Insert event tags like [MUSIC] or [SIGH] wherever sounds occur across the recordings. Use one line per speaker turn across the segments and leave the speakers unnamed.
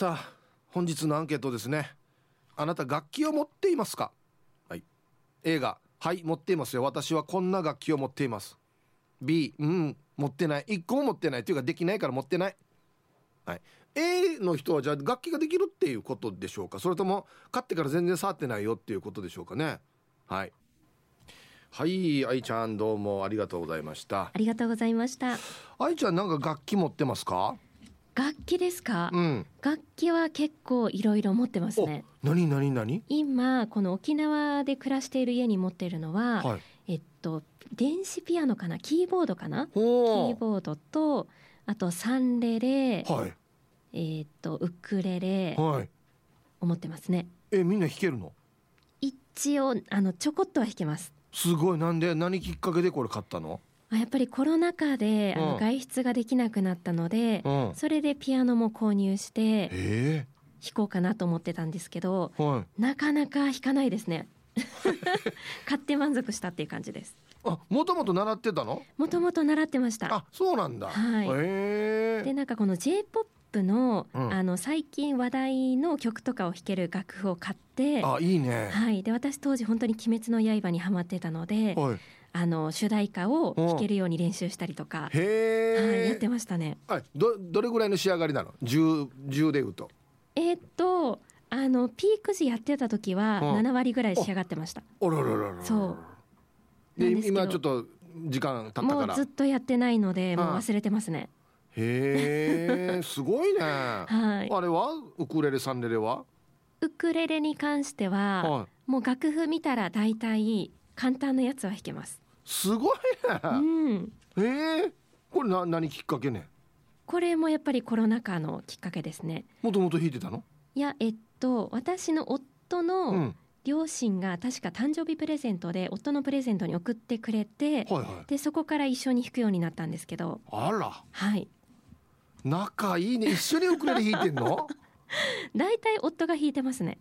さあ本日のアンケートですね。あなた楽器を持っていますか？はい。映画はい持っていますよ。私はこんな楽器を持っています。B うん持ってない。1個も持ってない。というかできないから持ってない。はい。A の人はじゃあ楽器ができるっていうことでしょうか？それとも買ってから全然触ってないよっていうことでしょうかね？はい。はい愛ちゃんどうもありがとうございました。
ありがとうございました。
愛ちゃんなんか楽器持ってますか？
楽器ですか、
うん。
楽器は結構いろいろ持ってますね。
お何何何？
今この沖縄で暮らしている家に持っているのは、
はい。
えっと電子ピアノかな？キーボードかな？キ
ほ
ーボードとあとサンレレ、
うはい。
えっとウクレレ
はい。
を持ってますね。
えみんな弾けるの？
一応あのちょこっとは弾けます。
すごい。なんで何きっかけでこれ買ったの？
あやっぱりコロナ禍であ
うん。
の外出ができなくなったので、
うん。
それでピアノも購入して
え。
弾こうかなと思ってたんですけど
えはい。
なかなか弾かないですね。[LAUGHS] 買って満足したっていう感じです。
あもともと習ってたの？
もともと習ってました。
あそうなんだ。
はい。でなんかこの J-POP の,、
うん。
あの最近話題の曲とかを弾ける楽譜を買って
あいいね。
はい、で私当時本当に「鬼滅の刃」にハマってたので
はい
あの主題歌を弾けるように練習したりとか、はい、や
へ
ってましたね。
えはい。どどれぐらいの仕上がりなの？10 10で言うと。
えーっとあのピーク時やってた時は
うん。
7割ぐらい仕上がってました。
あらららら
そう。
で今ちょっと時間経ったから。
もうずっとやってないのでもう
うん
忘れてますね。
へえ [LAUGHS] すごいね。あ
はい。
れは？ウクレレサンレレは？
ウクレレに関しては、
はい。
もう楽譜見たら大体簡単なやつは弾けます。
すごい
うん。
えこれな何きっかけね？
これもやっぱりコロナ禍のきっかけですね。
もともと弾いてたの？
いやえっと私の夫
う
の
ん。
両親が確か誕生日プレゼントで夫のプレゼントに送ってくれて
はいはい。
でそこから一緒に弾くようになったんですけど。
あら。
はい。
仲いいね。一緒にウクレレ弾いてんの？[LAUGHS]
大体夫が弾いてますね。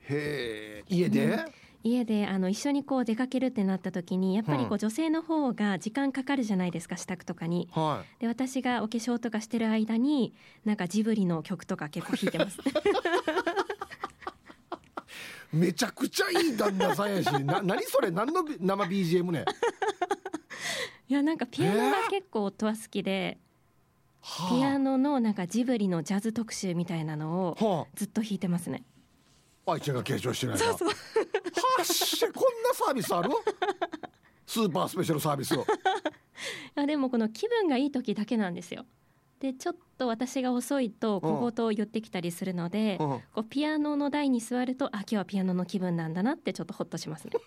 へえ家で、
うん家であの一緒にこう出かけるってなった時にやっぱりこ
う
う女性の方が時間かかるじゃないですか支度とかに。
は
で私がお化粧とかしてる間になんかジブリの曲とか結構弾いてます。
い [LAUGHS] めちゃくちゃいい旦那さんやしな何それ？何のび生 BGM ね [LAUGHS]
いやなんかピアノが結構夫は好きで
はあ。
ピアノのなんかジブリのジャズ特集みたいなのを
は
ずっと弾いてますね。
あ愛ちゃんが継承してないな。
そうそう。
はっしゃこんなサービスある？スーパースペシャルサービスを。[LAUGHS]
あでもこの気分がいい時だけなんですよ。でちょっと私が遅いと小言を言ってきたりするので、
うん。
こうピアノの台に座るとあ今日はピアノの気分なんだなってちょっとホッとしますね。[LAUGHS]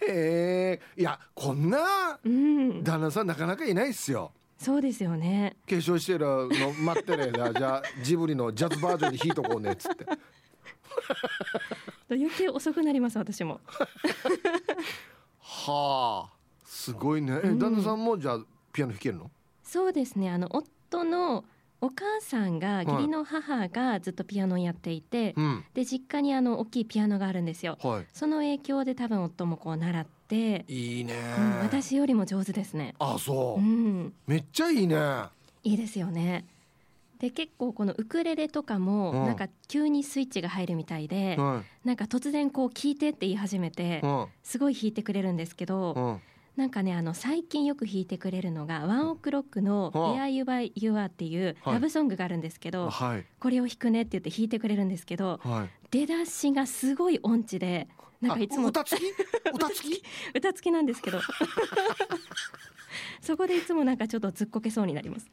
へえ。いやこんな
うん、
旦那さんなかなかいないっすよ
そうですよね。
化粧してるの待ってね [LAUGHS] じゃあジブリのジャズバージョンで弾いとこうねっつって
余計遅くなります私も。[LAUGHS]
はあすごいねえ
うん
旦那さんもじゃあピアノ弾けるの？
そうですね。あの夫のお母さんが義理の母がずっとピアノをやっていて、
うん
で実家にあの大きいピアノがあるんですよ。
は
その影響で多分夫もこう習って、
いいいね、
うん、私よりも上手ですね。
あそう。う、
ん。
めっちゃいいね。
いいですよね。で結構このウクレレとかも
うん。
なんか急にスイッチが入るみたいで、
は
なんか突然こう聴いてって言い始めてすごい弾いてくれるんですけど、
うん。
なんかねあの最近よく弾いてくれるのがワンオクロックの「
うん。
Where You By You Are」っていう
はい。
ラブソングがあるんですけど、
はい。
これを弾くねって言って弾いてくれるんですけど
はい。
出だしがすごい音痴でなんかいつも
あ歌付き？歌付き？[LAUGHS]
歌付きなんですけどそこでいつもなんかちょっとずっこけそうになります。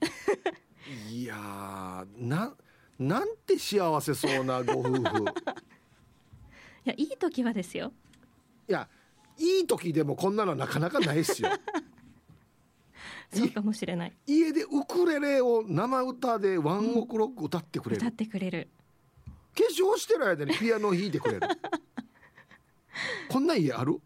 いやーななんて幸せそうなご夫婦 [LAUGHS]
いやいい時はですよ。
いやいい時でもこんなのなかなかないっすよ [LAUGHS]
そうかもしれない。
家でウクレレを生歌でワンオクロック歌ってくれる、
歌ってくれる。
化粧してる間にピアノを弾いてくれる [LAUGHS] こんな家ある？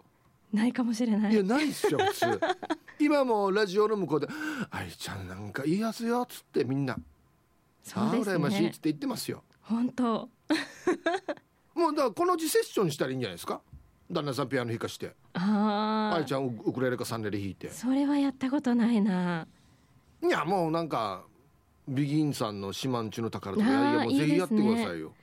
ないかもしれないい。
やないっすよ普通 [LAUGHS] 今もラジオの向こうで「愛ちゃんなんかいいやつよ」っつってみんな「ああ
そうですね
羨ましいっつっ。て言ってますよ
本当。[LAUGHS]
もうだからこのうちセッションしたらいいんじゃないですか？旦那さんピアノ弾かして
ああ。
愛ちゃんウウクレレかサンレレ弾いて
それはやったことないな。
いやもうなんかビギンさんの島んちの宝とかいやもうぜひやってくださいよ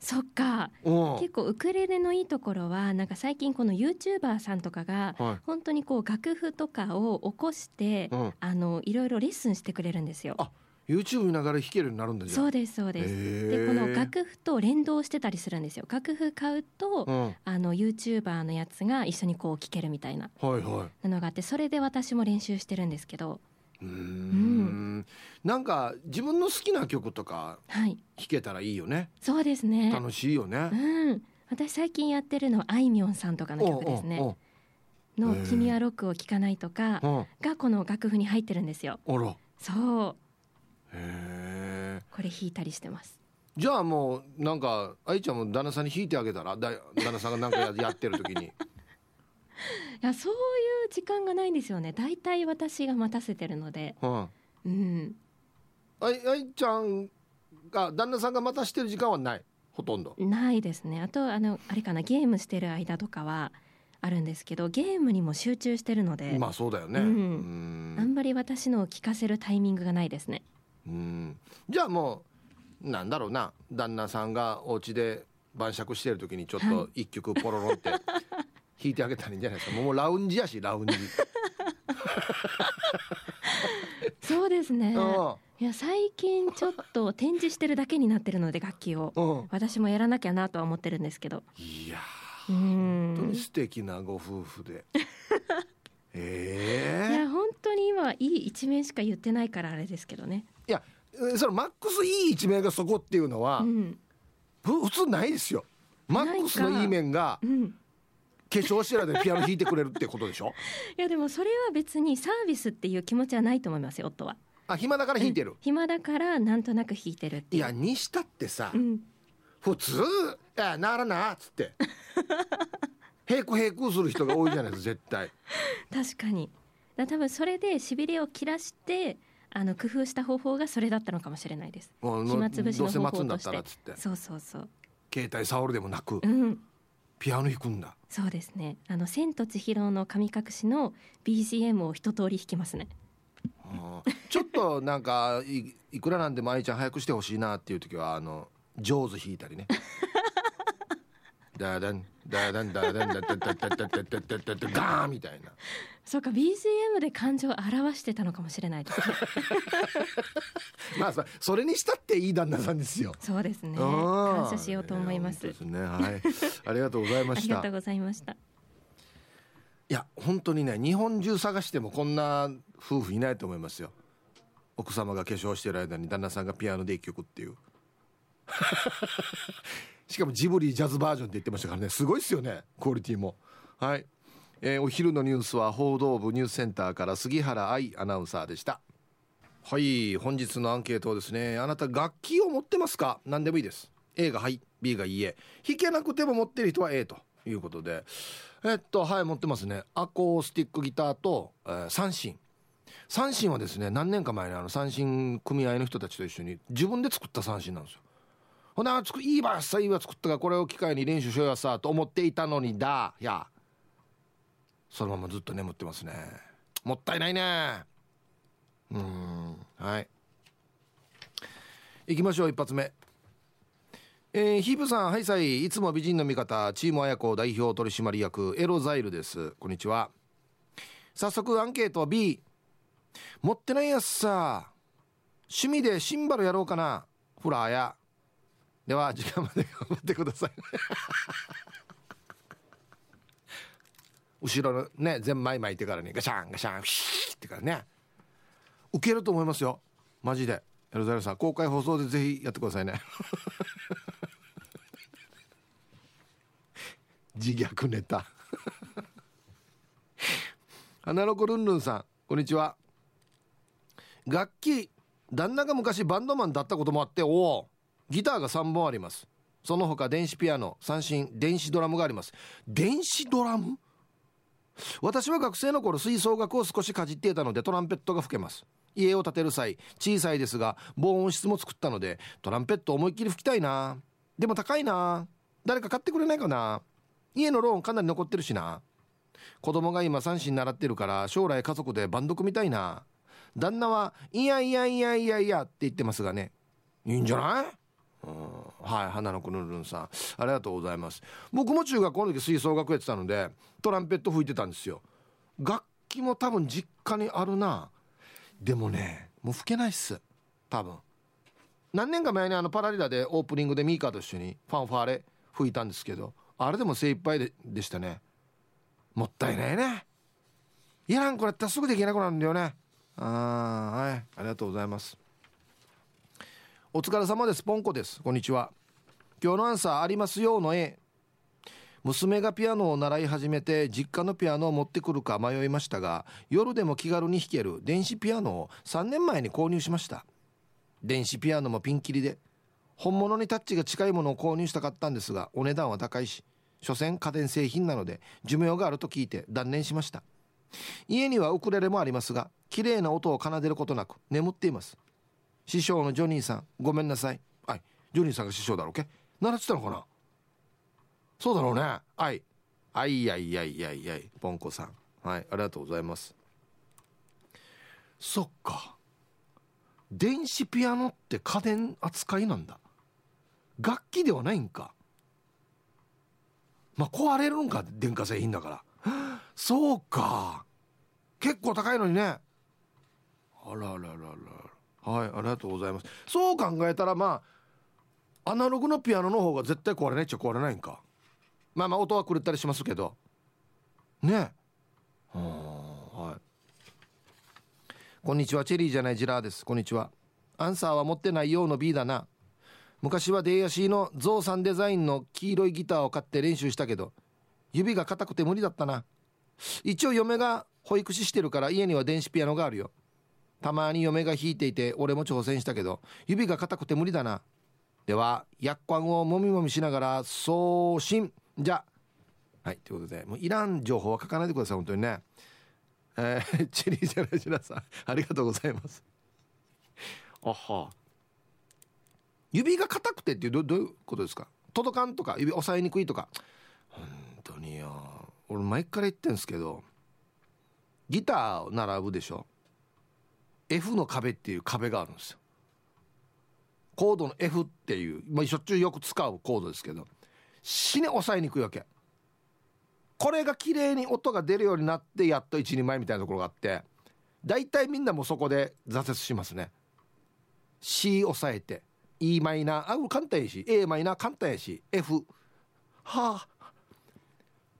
そっか。
う。ん
結構ウクレレのいいところはなんか最近この YouTuber さんとかが
はい。
本当にこう楽譜とかを起こして、
うん。
あのいろいろレッスンしてくれるんですよ。
あ YouTube 見ながら弾けるようになるんだ
そうですそうです。でこの楽譜と連動してたりするんですよ。楽譜買うと、
うん。
あの YouTuber のやつが一緒にこう聴けるみたいな
はいはい。
のがあってそれで私も練習してるんですけど、
うーん。なんか自分の好きな曲とか
はい、
弾けたらいいよね。
そうですね。
楽しいよね。
うん、私最近やってるのはあいみょんさんとかの曲ですね。の
へー「
君はロックを聴かない」とかがこの楽譜に入ってるんですよ。そう。
へえ。
これ弾いたりしてます。
じゃあもうなんか愛ちゃんも旦那さんに弾いてあげたらだ旦那さんがなんかややってる時に [LAUGHS]
いやそういう時間がないんですよね。だいたい私が待たせてるので、
うん。
うん、
愛愛ちゃんが旦那さんが待たしてる時間はない？ほとんど。
ないですね。あとあのあれかなゲームしてる間とかはあるんですけど、ゲームにも集中してるので、
まあそうだよね。
うん。
うん。
あんまり私のを聞かせるタイミングがないですね。
うん。じゃあもうなんだろうな。旦那さんがお家で晩酌してる時にちょっと一曲ポロロンって弾いてあげたらいいんじゃないですかもうラウンジやしラウンジ、[LAUGHS]
そうですね。
う
いや最近ちょっと展示してるだけになってるので楽器を
んうん、
私もやらなきゃなとは思ってるんですけど。
いや
う
ー本当
ん
に。素敵なご夫婦で [LAUGHS]
い
ええ
や本当に今いい一面しか言ってないからあれですけどね。
いやそのマックスいい一面がそこっていうのは、
うん。
ふ普通ないですよマックスのいい面が
うん。
化粧してる間にピアノ弾いてくれるってことでしょ？[LAUGHS]
いやでもそれは別にサービスっていう気持ちはないと思いますよ夫は。
あ暇だから弾いてる、
暇だからなんとなく弾いてるってい
やにしたってさ、
うん。
普通「いやならな」っつって平行平行する人が多いじゃないですか絶対 [LAUGHS]
確かに。だ多分それでしびれを切らしてあの工夫した方法がそれだったのかもしれないです。暇つぶし
ど
の方
うせ待つんだ
法として
ったらっつって
そうそうそう。
携帯触るでもなく
うん。
ピアノ弾くんだ
そうですね。あの千と千尋の神隠しの BGM を一通り弾きますね。
ちょっとなんかいいくらなんでも愛ちゃん早くしてほしいなっていう時はあの上手弾いたりねダダンダダンダダンダダダダダダダダダダンみたいな
そうか BGM で感情を表してたのかもしれないですね。[LAUGHS]
まあそそれにしたっていい旦那さんですよ。
そうですね。
うん
感謝しようと思います。
ですね。はい。ありがとうございました。
ありがとうございました。
いや本当にね日本中探してもこんな夫婦いないと思いますよ。奥様が化粧してる間に旦那さんがピアノで一曲っていう。[LAUGHS] しかもジブリジャズバージョンって言ってましたからね。すごいっすよねクオリティも。はい、えーお昼のニュースは報道部ニュースセンターから杉原愛アナウンサーでした。はい本日のアンケートはですねあなた楽器を持ってますか？何でもいいです。A がはい B がいいえ。弾けなくても持ってる人は A ということで。えっとはい持ってますね。アコースティックギターと、えー三振三振はですね何年か前にあの三振組合の人たちと一緒に自分で作った三振なんですよ。ほなつくいいばさいいわ作ったからこれを機会に練習しようやさと思っていたのにだ。いや。そのままずっと眠ってますね。もったいないね。うん。はい。行きましょう一発目。えー、ヒープさんはいさい。いつも美人の味方チーム綾子代表取締役エロザイルです。こんにちは。早速アンケート B 持ってないやつさ。趣味でシンバルやろうかな。フラーや。では時間まで頑張ってください。後ろのねゼンマイ巻いてからねガシャンガシャンフィーってからね。受けると思いますよ。マジで。エロザイルさん公開放送でぜひやってくださいね。[LAUGHS] 自虐ネタ。花の子ルンルンさんこんにちは。楽器旦那が昔バンドマンだったこともあっておおギターが3本あります。その他電子ピアノ三振電子ドラムがあります。電子ドラム？私は学生の頃吹奏楽を少しかじっていたのでトランペットが吹けます。家を建てる際小さいですが防音室も作ったのでトランペット思いっきり吹きたいな。でも高いな。誰か買ってくれないかな。家のローンかなり残ってるしな。子供が今三振習ってるから将来家族でバンド組みたいな。旦那はいやいやいやいやいやって言ってますがね。いいんじゃない？うんはい花のくるるんさん。ありがとうございます。僕も中学校の時吹奏楽やってたのでトランペット吹いてたんですよ。楽器も多分実家にあるな。でもねもう吹けないっす。多分。何年か前にあのパラリラでオープニングでミーカーと一緒にファンファーレ吹いたんですけどあれでも精一杯ででしたね。もったいないね。いらんこれったらすぐできなくなるんだよね。あはい。ありがとうございます。お疲れ様です。ポンコです。こんにちは。今日のアンサーありますよの A 娘がピアノを習い始めて実家のピアノを持ってくるか迷いましたが夜でも気軽に弾ける電子ピアノを3年前に購入しました。電子ピアノもピンキリで本物にタッチが近いものを購入したかったんですがお値段は高いし所詮家電製品なので寿命があると聞いて断念しました。家にはウクレレもありますが綺麗な音を奏でることなく眠っています。師匠のジョニーさん。ごめんなさい。はい。ジョニーさんが師匠だろうけ？習ってたのかな？そうだろうね。はい。あいやいやいやいやい。ポンコさん。はいありがとうございます。そっか。電子ピアノって家電扱いなんだ。楽器ではないんか。まあ壊れるんか電化製品だから。そうか。結構高いのにね。あらららら。はいありがとうございます。そう考えたらまあアナログのピアノの方が絶対壊れないっちゃ壊れないんか。まあまあ音は狂ったりしますけど。ね。はい。こんにちはチェリーじゃないジラーです。こんにちは。アンサーは持ってないようの B だな。昔はデイヤシーのゾウさんデザインの黄色いギターを買って練習したけど指が硬くて無理だったな。一応嫁が保育士してるから家には電子ピアノがあるよたまに嫁が弾いていて俺も挑戦したけど指が硬くて無理だな。では薬缶をもみもみしながら送信。じゃ。はいということでもういらん情報は書かないでください本当にね。えー、[LAUGHS] チェリージャラジラさんありがとうございます。あは。指が硬くてっていうどどういうことですか？届かんとか指押さえにくいとか。本当によ。俺前から言ってんですけどギターを習うでしょ？F の壁っていう壁があるんですよ。コードの F っていう、まあ、しょっちゅうよく使うコードですけど死ね押さえにくいわけ。これが綺麗に音が出るようになってやっと一人前みたいなところがあって大体みんなもそこで挫折しますね。C 押さえて E マイナーあ簡単やし A マイナー簡単やし F はあ。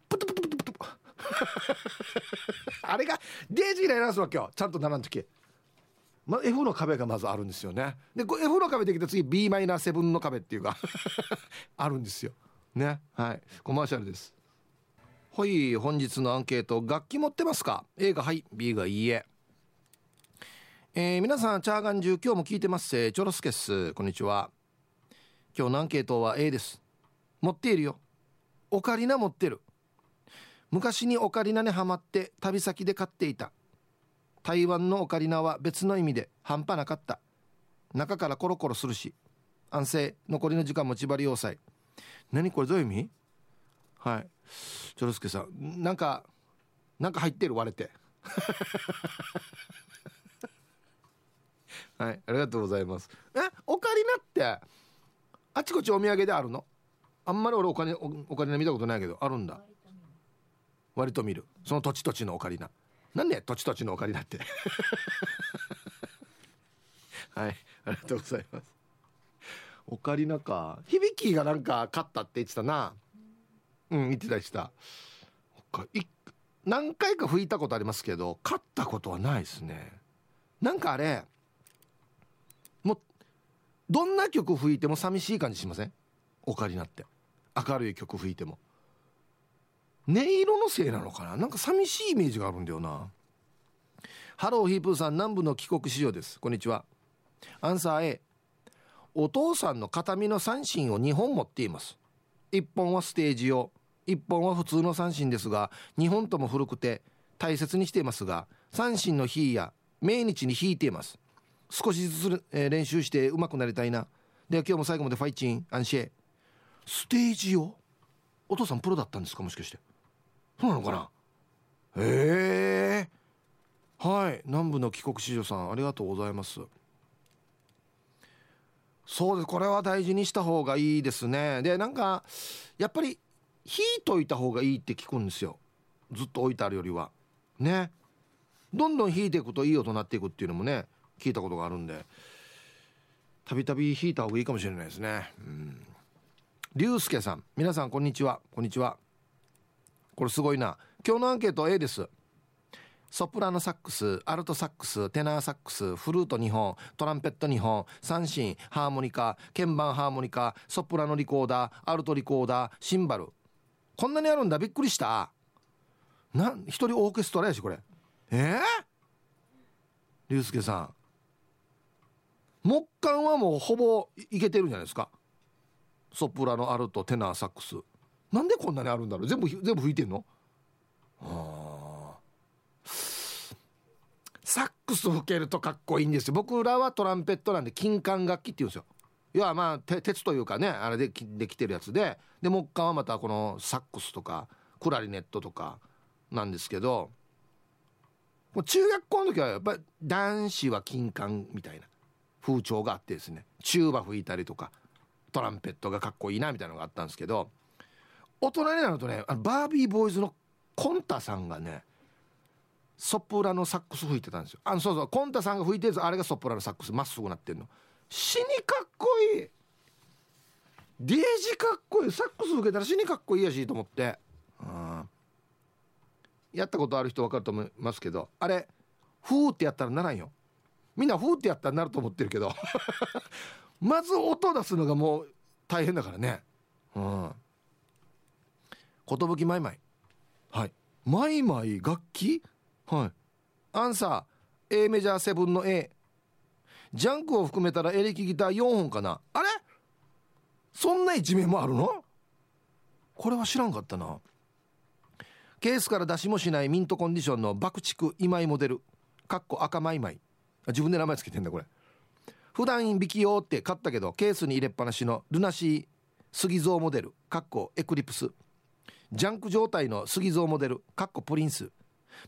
プトプトプトプトあれがデージイライラすわけよちゃんとならん時まあ、F の壁がまずあるんですよね。で F の壁できた次 b マイナー7の壁っていうか [LAUGHS] あるんですよ。ね。はい。コマーシャルです。はい。本日のアンケート楽器持ってますか？A がはい B がいいえ。えー、皆さんチャーガン中今日も聞いてます。せチョロスケスこんにちは。今日のアンケートは A です。持っているよ。オカリナ持ってる。昔にオカリナにはまって旅先で買っていた。台湾のオカリナは別の意味で半端なかった。中からコロコロするし安静残りの時間も縛り要塞何これどういう意味？はい。チョロスケさんなんかなんか入ってる？割れて。[LAUGHS] はいありがとうございます。え？オカリナってあちこちお土産であるの？あんまり俺お金お金見たことないけどあるんだ。割と見る。その土地土地のオカリナなんで土地土地のオカリナって。[LAUGHS] はいありがとうございます。オカリナか。響きがなんか勝ったって言ってたな。うん言ってたりした。何回か吹いたことありますけど勝ったことはないですね。なんかあれもうどんな曲吹いても寂しい感じしません？オカリナって。明るい曲吹いても。音色のせいなのかな？なんか寂しいイメージがあるんだよな。ハローヒープーさん南部の帰国子女です。こんにちは。アンサー A お父さんの形見の三振を2本持っています。1本はステージ用。1本は普通の三振ですが2本とも古くて大切にしていますが三振の日や命日に弾いています。少しずつ、えー、練習して上手くなりたいな。では今日も最後までファイチンアンシェ。ステージをお父さんプロだったんですか？もしかして。そうなのかな？へえ。はい。南部の帰国子女さんありがとうございます。そうです。これは大事にした方がいいですね。でなんかやっぱり火といた方がいいって聞くんですよ。ずっと置いてあるよりは。ね。どんどん引いていくといい音になっていくっていうのもね聞いたことがあるんで。たびたび引いた方がいいかもしれないですね。うん。龍介さん。皆さんこんにちは。こんにちは。これすごいな。今日のアンケート A です。ソプラノサックスアルトサックステナーサックスフルート2本トランペット2本三線ハーモニカ鍵盤ハーモニカソプラノリコーダーアルトリコーダーシンバル。こんなにあるんだ。びっくりした。な一人オーケストラやしこれ。えー、龍介さん。木管はもうほぼいけてるんじゃないですか。ソプラノアルトテナーサックス。なんでこんなにあるんだろう？全部全部吹いてんの？あサックス吹けるとかっこいいんですよ。僕らはトランペットなんで金管楽器って言うんですよ。いやまあ鉄というかねあれでできてるやつで。で木管はまたこのサックスとかクラリネットとかなんですけど。もう中学校の時はやっぱり男子は金管みたいな風潮があってですね。チューバ吹いたりとかトランペットがかっこいいなみたいなのがあったんですけど。大人になるとねあのバービーボーイズのコンタさんがねソプラノサックス吹いてたんですよ。あのそうそうコンタさんが吹いてるやつあれがソプラノサックスまっすぐなってんの。死にかっこいい。デージかっこいい。サックス吹けたら死にかっこいいやしと思って。やったことある人分かると思いますけどあれフーってやったらならんよ。みんなフーってやったらなると思ってるけど。[LAUGHS] まず音出すのがもう大変だからね。うん。寿マイマイはい。マイマイ楽器？はい。アンサー。A メジャー7の A ジャンクを含めたらエレキギター4本かな。あれ？そんな一面もあるの？これは知らんかったな。ケースから出しもしないミントコンディションの爆竹今井モデル。かっこ赤マイマイ自分で名前つけてんだこれ。普段引き用って買ったけどケースに入れっぱなしの LUNA SEA SUGIZO モデル。かっこエクリプス。ジャンク状態の SUGIZO モデルかっこプリンス。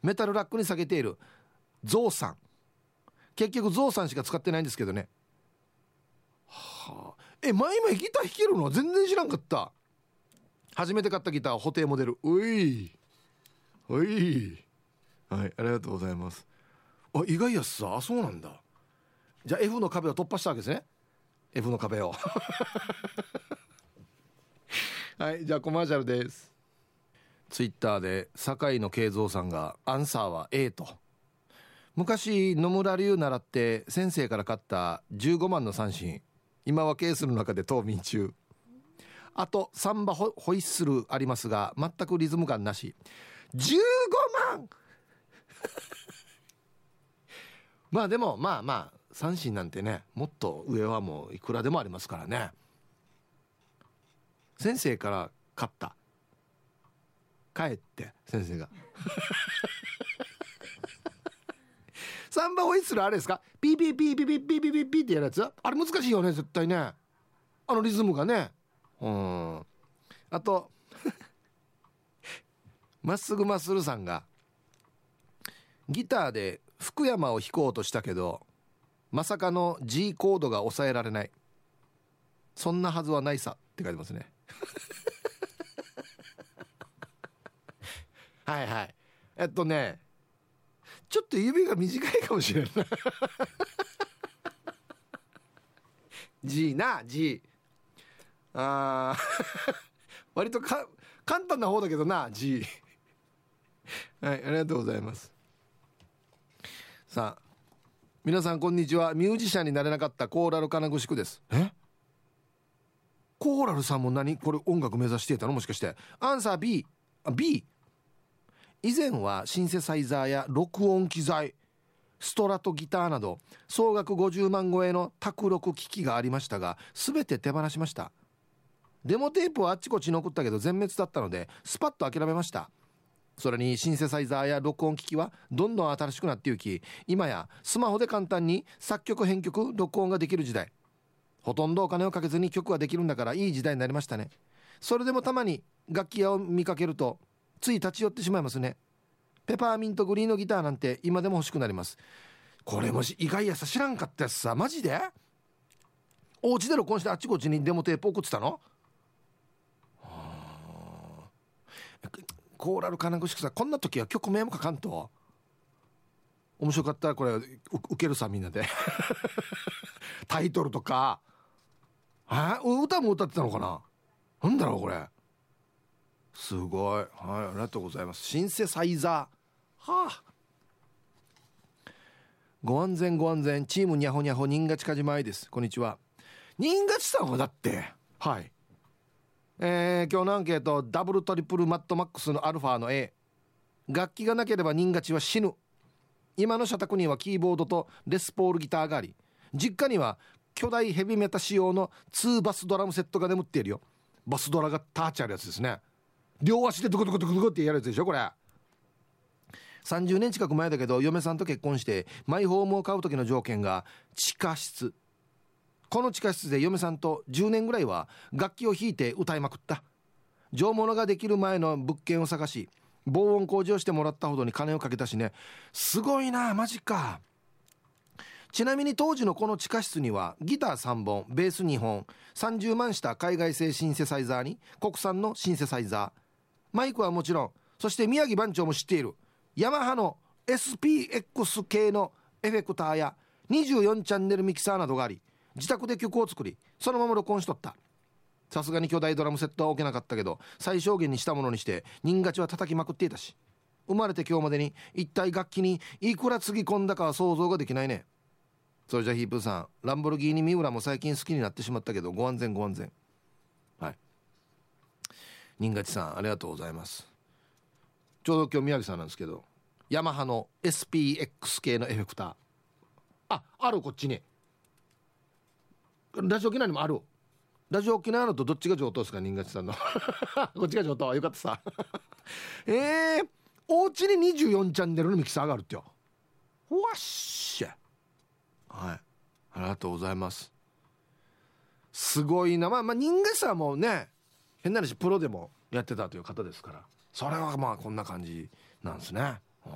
メタルラックに下げているゾウさん。結局ゾウさんしか使ってないんですけどね。はあ。えマイマイギター弾けるの？全然知らんかった。初めて買ったギター補定モデル。うい。おい。はいありがとうございます。あ意外やっさあそうなんだ。じゃあ F の壁を突破したわけですね。F の壁を。[LAUGHS] はいじゃあコマーシャルです。ツイッターで酒井の慶三さんがアンサーは A と。昔野村流習って先生から買った15万の三振。今はケースの中で冬眠中。あとサンバホホイッスルありますが全くリズム感なし。15万! [LAUGHS] まあでもまあまあ三振なんてねもっと上はもういくらでもありますからね。先生から買った。帰って先生が。[LAUGHS] サンバホイッスルあれですか？ピーピーピーピーピーピーピーピーピーってやるやつ？あれ難しいよね絶対ね。あのリズムがね。うん。あと [LAUGHS] まっすぐまっするさんがギターで福山を弾こうとしたけどまさかの G コードが押さえられない。そんなはずはないさって書いてますね。はいはい。えっとねちょっと指が短いかもしれない。[LAUGHS] G な G あ [LAUGHS] 割とか簡単な方だけどな G はいありがとうございます。さあ皆さんこんにちは。ミュージシャンになれなかったコーラル金具宿です。え？コーラルさんも何？これ音楽目指していたの？もしかして。アンサー B あ B 以前はシンセサイザーや録音機材ストラトギターなど総額50万超えの卓録機器がありましたが全て手放しました。デモテープはあっちこっちに送ったけど全滅だったのでスパッと諦めました。それにシンセサイザーや録音機器はどんどん新しくなっていき今やスマホで簡単に作曲編曲録音ができる時代。ほとんどお金をかけずに曲ができるんだからいい時代になりましたね。それでもたまに楽器屋を見かけるとつい立ち寄ってしまいますね。ペパーミントグリーンのギターなんて今でも欲しくなります。これもし意外やさ知らんかったやつさ。マジで？お家で録音してあっちこっちにデモテープ送ってたの？コーラル金具しくさこんな時は曲名も書かんと。面白かったらこれ受けるさみんなで。[LAUGHS] タイトルとか。あ歌も歌ってたのかな？なんだろうこれ。すごい。はいありがとうございます。シンセサイザー。はあ。ご安全ご安全。チームにゃほにゃほ新勝かじまいです。こんにちは。新勝さんはだってはい。えー、今日のアンケートダブルトリプルマットマックスのアルファの A 楽器がなければ新勝は死ぬ。今の社宅にはキーボードとレスポールギターがあり実家には巨大ヘビメタ仕様の2バスドラムセットが眠っているよ。バスドラがターチあるやつですね。両足でドコドコドコドコってやるやつでしょこれ。30年近く前だけど嫁さんと結婚してマイホームを買う時の条件が地下室。この地下室で嫁さんと10年ぐらいは楽器を弾いて歌いまくった。上物ができる前の物件を探し防音工事をしてもらったほどに金をかけたしね。すごいなマジか。ちなみに当時のこの地下室にはギター3本ベース2本30万した海外製シンセサイザーに国産のシンセサイザーマイクはもちろん。そして宮城番長も知っている。ヤマハの SPX 系のエフェクターや24チャンネルミキサーなどがあり自宅で曲を作りそのまま録音しとった。さすがに巨大ドラムセットは置けなかったけど最小限にしたものにして人勝ちは叩きまくっていたし生まれて今日までに一体楽器にいくらつぎ込んだかは想像ができないね。それじゃヒープーさんランボルギーニ三浦も最近好きになってしまったけどご安全ご安全。はい。新勝さんありがとうございます。ちょうど今日宮城さんなんですけどヤマハの SPX 系のエフェクター。ああるこっちに。ラジオ沖縄にもある。ラジオ沖縄のとどっちが上等ですか新勝さんの。[LAUGHS] こっちが上等。よかったさ。[LAUGHS] えー、お家に24チャンネルのミキサーがあるってよ。わっしゃ。はい。ありがとうございます。すごいな。まあまあ人間さもね変な話プロでもやってたという方ですから。それはまあこんな感じなんですね、うん、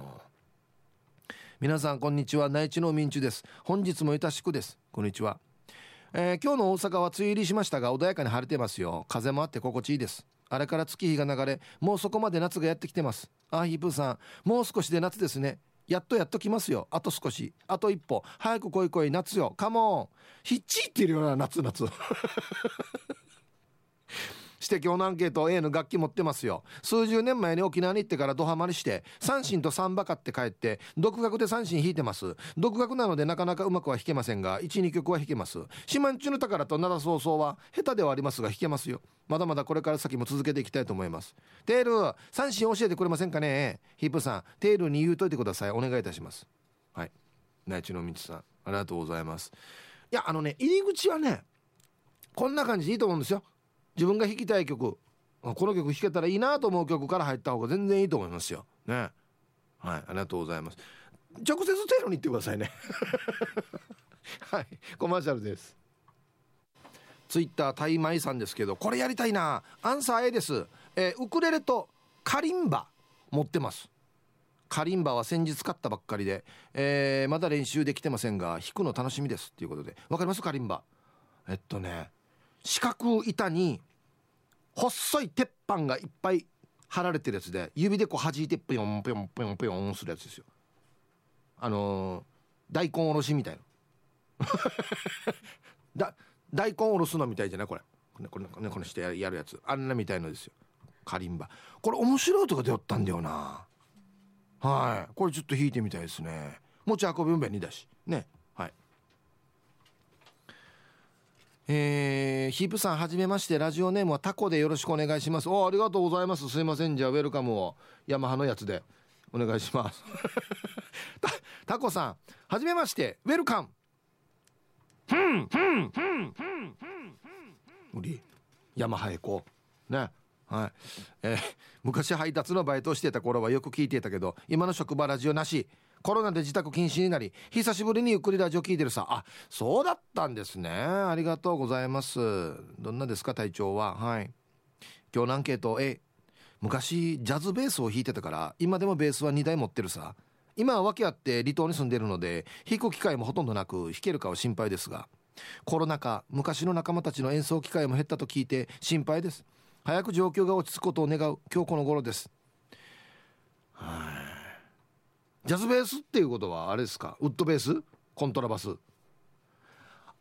皆さんこんにちは。内地の民中です。本日もいたしくです。こんにちは、えー、今日の大阪は梅雨入りしましたが穏やかに晴れてますよ。風もあって心地いいです。あれから月日が流れもうそこまで夏がやってきてます。あーヒープーさんもう少しで夏ですね。やっとやっときますよ。あと少し。あと一歩。早く来い来い夏よ。カモン。ひっちいってるような夏夏。[LAUGHS] して今日のアンケート A の楽器持ってますよ。数十年前に沖縄に行ってからドハマりして三振とサンバ買って帰って独学で三振弾いてます。独学なのでなかなかうまくは弾けませんが12曲は弾けます。四万十の宝と灘早々は下手ではありますが弾けますよ。まだまだこれから先も続けていきたいと思います。テール三振教えてくれませんかね？ヒップさんテールに言うといてください。お願いいたします。はい。内地のみつさんありがとうございます。いやあのね入り口はねこんな感じでいいと思うんですよ。自分が弾きたい曲この曲弾けたらいいなと思う曲から入った方が全然いいと思いますよ。ね。はいありがとうございます。直接テロに行ってくださいね。[LAUGHS] はいコマーシャルです。ツイッタータイマイさんですけどこれやりたいな。アンサー A です、えー、ウクレレとカリンバ持ってます。カリンバは先日買ったばっかりで、えー、まだ練習できてませんが弾くの楽しみです。っていうことで。わかります？カリンバ。えっとね四角板に細い鉄板がいっぱい貼られてるやつで指でこう弾いてぷよんぷよんぷよんぷよんするやつですよ。あのー、大根おろしみたいな。[LAUGHS] だ大根おろすのみたいじゃない？これ。これこれこれしてやるやつ。あんなみたいのですよ。カリンバ。これ面白いとこ出よったんだよな。はい。これちょっと弾いてみたいですね。持ち運びも便利だし。ね。えー、ヒープさんはじめましてラジオネームはタコでよろしくお願いします。おありがとうございます。すいません。じゃあウェルカムをヤマハのやつでお願いします。[LAUGHS] タコさんはじめましてウェルカム。ふんふんふんふんふんふん。ヤマハへこう。ね。はい。えー、昔配達のバイトをしてた頃はよく聞いていたけど今の職場ラジオなしコロナで自宅禁止になり久しぶりにゆっくりラジオ聞いてるさあそうだったんですね。ありがとうございます。どんなですか体調は。はい。今日のアンケート A 昔ジャズベースを弾いてたから今でもベースは2台持ってるさ。今は訳あって離島に住んでるので弾く機会もほとんどなく弾けるかは心配ですが。コロナ禍昔の仲間たちの演奏機会も減ったと聞いて心配です。早く状況が落ち着くことを願う。今日この頃です。はい。ジャズベースっていうことはあれですか？ウッドベース？コントラバス？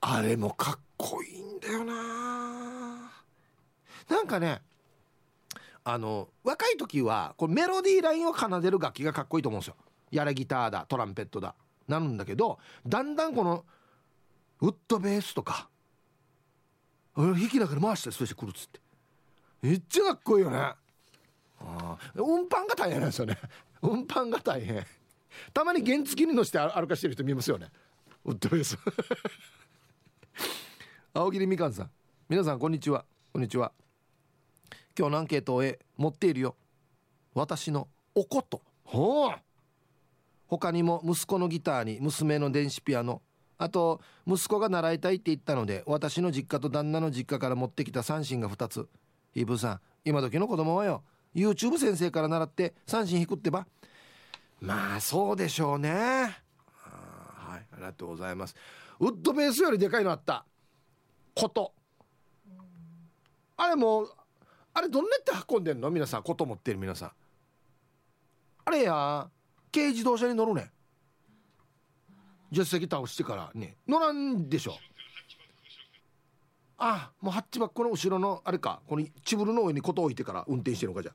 あれもかっこいいんだよな。なんかねあの若い時はこれメロディーラインを奏でる楽器がかっこいいと思うんですよ。やれギターだトランペットだなるんだけどだんだんこのウッドベースとか弾きながら回したりそしてくるっつって。めっちゃかっこいいよね。あ運搬が大変なんですよね。運搬が大変。たまに原付に乗せて歩かしてる人見ますよね。ウッドベース青桐みかんさん。皆さんこんにちは。こんにちは。今日のアンケートへ持っているよ。私のおこと。ほう。他にも息子のギターに娘の電子ピアノ。あと息子が習いたいって言ったので私の実家と旦那の実家から持ってきた三振が2つ。イブさん今時の子供はよ。YouTube 先生から習って三振弾くってばまあそうでしょうね。はいありがとうございます。ウッドベースよりでかいのあった。こと。あれもあれどんなって運んでんの？皆さんこと持ってる皆さん。あれや軽自動車に乗るね。助手席倒してからね。乗らんでしょ。あもうハッチバックの後ろのあれかこのチブルの上にこと置いてから運転してるのかじゃ。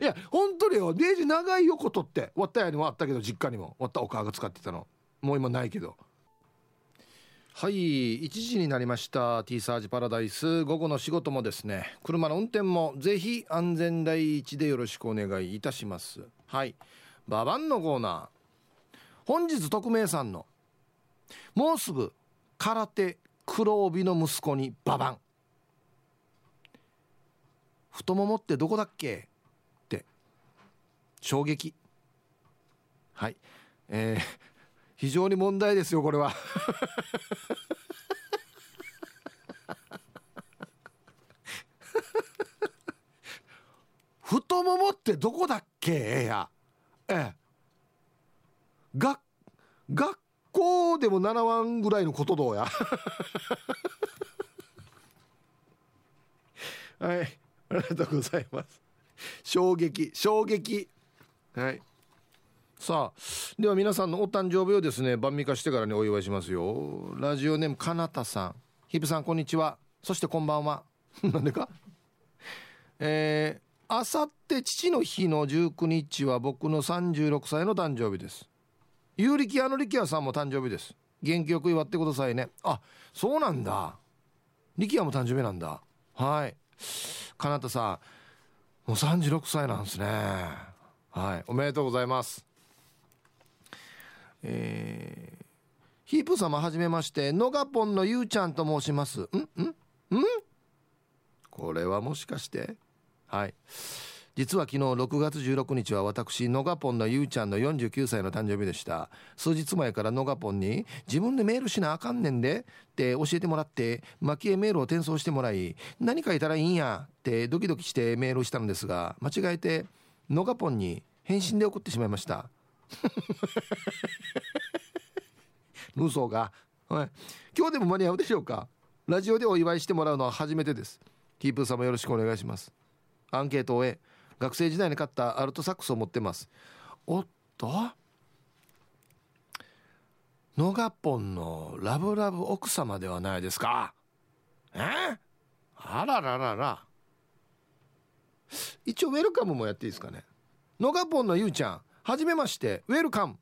いや本当によデージ長いよことって終わったやにもあったけど実家にも終わったお母が使ってたの。もう今ないけど。はい1時になりました T サージパラダイス。午後の仕事もですね車の運転もぜひ安全第一でよろしくお願いいたします。はいババンのコーナー。本日匿名さんのもうすぐ空手黒帯の息子にババン。太ももってどこだっけ？って。衝撃。はい。えー、非常に問題ですよこれは。太ももってどこだっけ？や。ええ。が学校でも習わんぐらいのことどうや？[LAUGHS] はい。ありがとうございます。衝撃衝撃。はい。さあでは皆さんのお誕生日をですね晩味化してからにお祝いしますよ。ラジオネームかなたさん。ヒブさんこんにちは。そしてこんばんは。[LAUGHS] なんでか？えー、あさって父の日の19日は僕の36歳の誕生日です。有力屋の力也さんも誕生日です。元気よく祝ってくださいね。あそうなんだ。力也も誕生日なんだ。はい。かなたさんもう36歳なんですね。はいおめでとうございます。えー、ヒープ様はじめましてのがぽんのゆうちゃんと申します。ん？ん？ん？これはもしかして。はい。実は昨日6月16日は私のがぽんのゆうちゃんの49歳の誕生日でした。数日前からのがぽんに自分でメールしなあかんねんでって教えてもらって蒔絵メールを転送してもらい何書いたらいいんやってドキドキしてメールしたのですが間違えてのがぽんに返信で送ってしまいました。嘘が、はい、今日でも間に合うでしょうか？ラジオでお祝いしてもらうのは初めてです。キープ様よろしくお願いします。アンケートを終え学生時代に買ったアルトサックスを持ってます。おっと？ノガポンのラブラブ奥様ではないですか。え？あらららら。一応ウェルカムもやっていいですかね。ノガポンのゆうちゃんはじめまして。ウェルカム。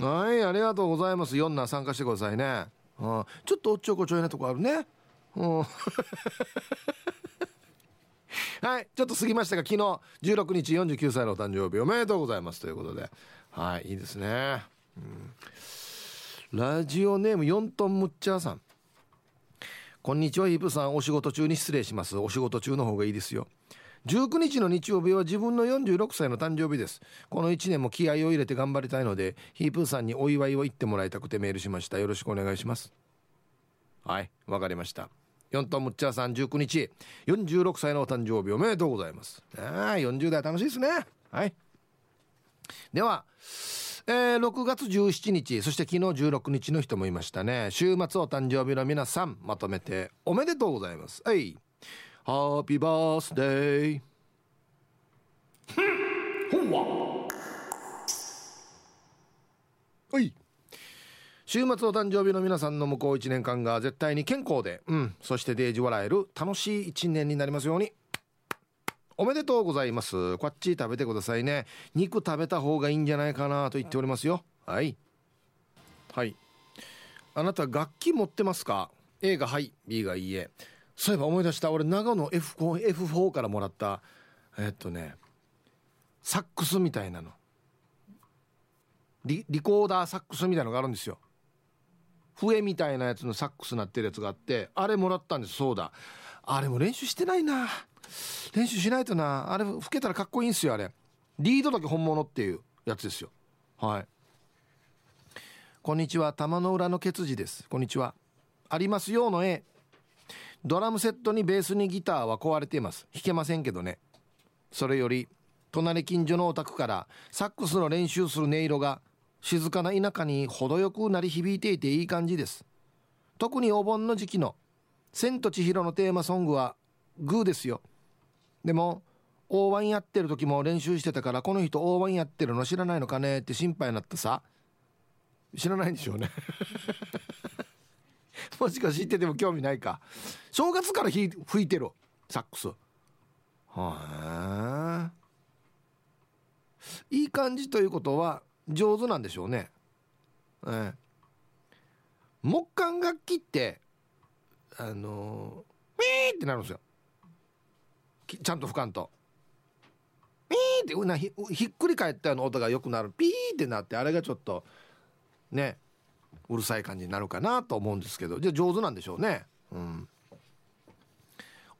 はいありがとうございます。4な参加してくださいね、うん、ちょっとおっちょこちょいなとこあるね [LAUGHS] はいちょっと過ぎましたが昨日16日49歳のお誕生日おめでとうございますということで。はいいいですね、うん、ラジオネーム4トンムッチャーさん。こんにちはイープさん。お仕事中に失礼します。お仕事中の方がいいですよ。19日の日曜日は自分の46歳の誕生日です。この1年も気合を入れて頑張りたいのでヒープーさんにお祝いを言ってもらいたくてメールしました。よろしくお願いします。はいわかりました。4トンムッチャーさん19日46歳のお誕生日おめでとうございます。あ40代楽しいですね。はい。ではえー、6月17日そして昨日16日の人もいましたね。週末お誕生日の皆さんまとめておめでとうございます。はいハッピーバースデー。ほわは。い週末お誕生日の皆さんの向こう1年間が絶対に健康で、うん、そしてデージ笑える楽しい1年になりますように。おめでとうございます。こっち食べてくださいね。肉食べた方がいいんじゃないかなと言っておりますよ。はい。はい。あなた楽器持ってますか？A がはい B がいいえ。そういえば思い出した。俺長野 F4, F4 からもらった。えっとねサックスみたいなの。リリコーダーサックスみたいなのがあるんですよ。笛みたいなやつのサックスなってるやつがあってあれもらったんです。そうだ。あれも練習してないな。練習しないとな。あれ吹けたらかっこいいんすよあれ。リードだけ本物っていうやつですよ。はい。こんにちは。玉の裏のケツジです。こんにちは。ありますよの A ドラムセットにベースにギターは壊れています。弾けませんけどね。それより隣近所のお宅からサックスの練習する音色が静かな田舎に程よく鳴り響いていていい感じです。特にお盆の時期の「千と千尋」のテーマソングはグーですよ。でも大ワンやってる時も練習してたからこの人大ワンやってるの知らないのかねって心配になったさ。知らないんでしょうね。[LAUGHS] もしか知ってても興味ないか。正月から吹いてるサックス。はあ。いい感じということは上手なんでしょうね。ええ、木管楽器ってあのー、ーってなるんですよ。ちゃんと吹かんと。ピーってうなひひっくり返ったような音がよくなるピーってなってあれがちょっとねうるさい感じになるかなと思うんですけどじゃあ上手なんでしょうね。うん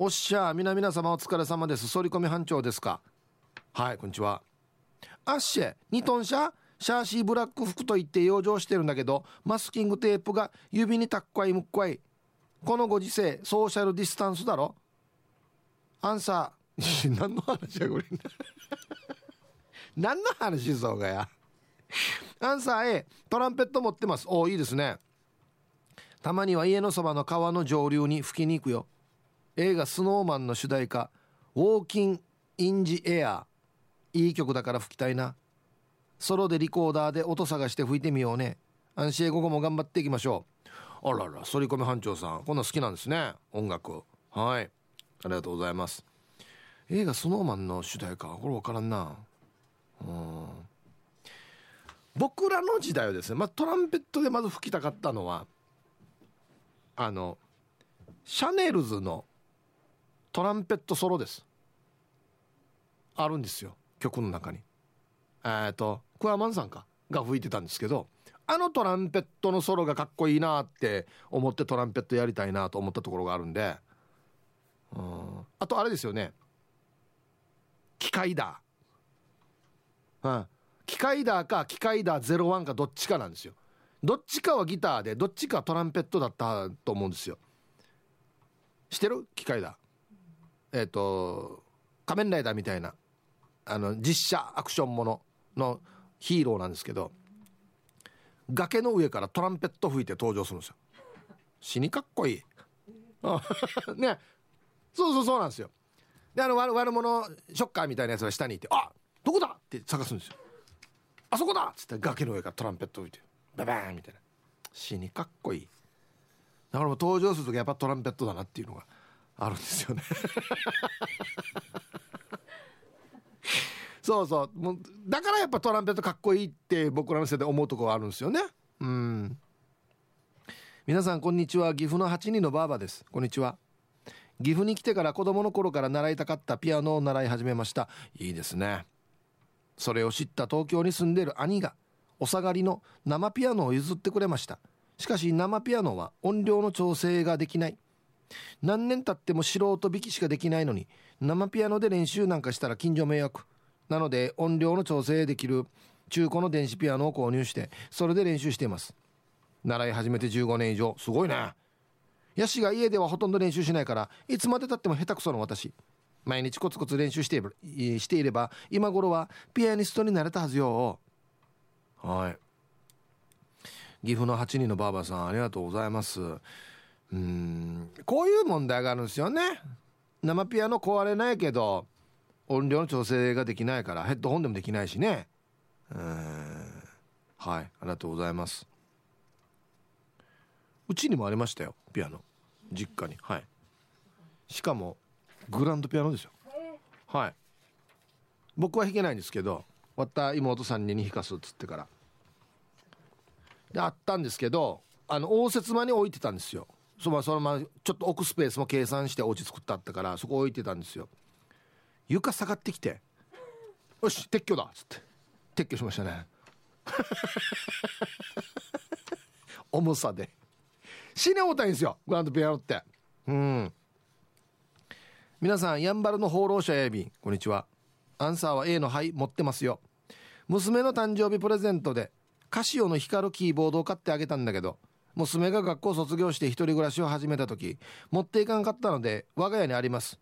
おっしゃ皆々様お疲れ様です反り込み班長ですかはいこんにちはアッシェ2トン車シャーシーブラック服と言って養生してるんだけどマスキングテープが指にたっこいむっこい。このご時世ソーシャルディスタンスだろ？アンサー。[LAUGHS] 何の話やこれ。[LAUGHS] 何の話そうがや。アンサー A トランペット持ってます。おおいいですね。たまには家のそばの川の上流に吹きに行くよ。映画「スノーマン」の主題歌「ウォーキン・インジ・エアー」いい曲だから吹きたいな。ソロでリコーダーで音探して吹いてみようね。安心午後も頑張っていきましょう。あらら反り込み班長さん。こんな好きなんですね。音楽はい。ありがとうございます。映画「スノーマン」の主題歌。これ分からんな。うん。僕らの時代はですね、まあ、トランペットでまず吹きたかったのはあのシャネルズのトランペットソロです。あるんですよ。曲の中に。えっとクワマンさんか？が吹いてたんですけどあのトランペットのソロがかっこいいなって思ってトランペットやりたいなと思ったところがあるんでうん。あとあれですよね。機械だ。うん。機械だか機械だ01かどっちかなんですよ。どっちかはギターでどっちかはトランペットだったと思うんですよ。してる？機械だ。えっ、ー、と仮面ライダーみたいなあの実写アクションもののヒーローなんですけど崖の上からトランペット吹いて登場するんですよ。死にかっこいい。[LAUGHS] ね。そうそうそうなんですよ。であの悪悪者ショッカーみたいなやつが下にいて「あどこだ!」って探すんですよ「あそこだ!」っつって崖の上からトランペット吹いてババーンみたいな。死にかっこいい。だからもう登場する時やっぱトランペットだなっていうのがあるんですよね。[LAUGHS] そうそう。もうだからやっぱトランペットかっこいいって僕らの世代思うところあるんですよね。うん。皆さんこんにちは。岐阜の8人のばあばです。こんにちは。岐阜に来てから子供の頃から習いたかったピアノを習い始めました。いいですね。それを知った東京に住んでる兄がお下がりの生ピアノを譲ってくれました。しかし生ピアノは音量の調整ができない。何年経っても素人弾きしかできないのに生ピアノで練習なんかしたら近所迷惑。なので音量の調整できる中古の電子ピアノを購入してそれで練習しています。習い始めて15年以上。すごいね。ヤシが家ではほとんど練習しないからいつまでたっても下手くその私。毎日コツコツ練習してしていれば今頃はピアニストになれたはずよ。はい。岐阜の8人のばあばさんありがとうございます。うん。こういう問題があるんですよね。生ピアノ壊れないけど。音量の調整ができないからヘッドホンでもできないしね。うんはいありがとうございます。うちにもありましたよピアノ。実家に。はい。しかもグランドピアノですよ。はい。僕は弾けないんですけどわった妹さんに弾かすっつってから。であったんですけどあの応接間に置いてたんですよ。そのそのままちょっと置くスペースも計算してお家作ったったからそこ置いてたんですよ。床下がってきて「よし撤去だ」っつって。撤去しましたね。[LAUGHS] 重さで。死ね重たいんですよグランドピアノって。うん。皆さんやんばるの放浪者やびん。こんにちは。アンサーは A の「はい」持ってますよ。娘の誕生日プレゼントでカシオの光るキーボードを買ってあげたんだけど娘が学校卒業して一人暮らしを始めた時持っていかんかったので我が家にあります。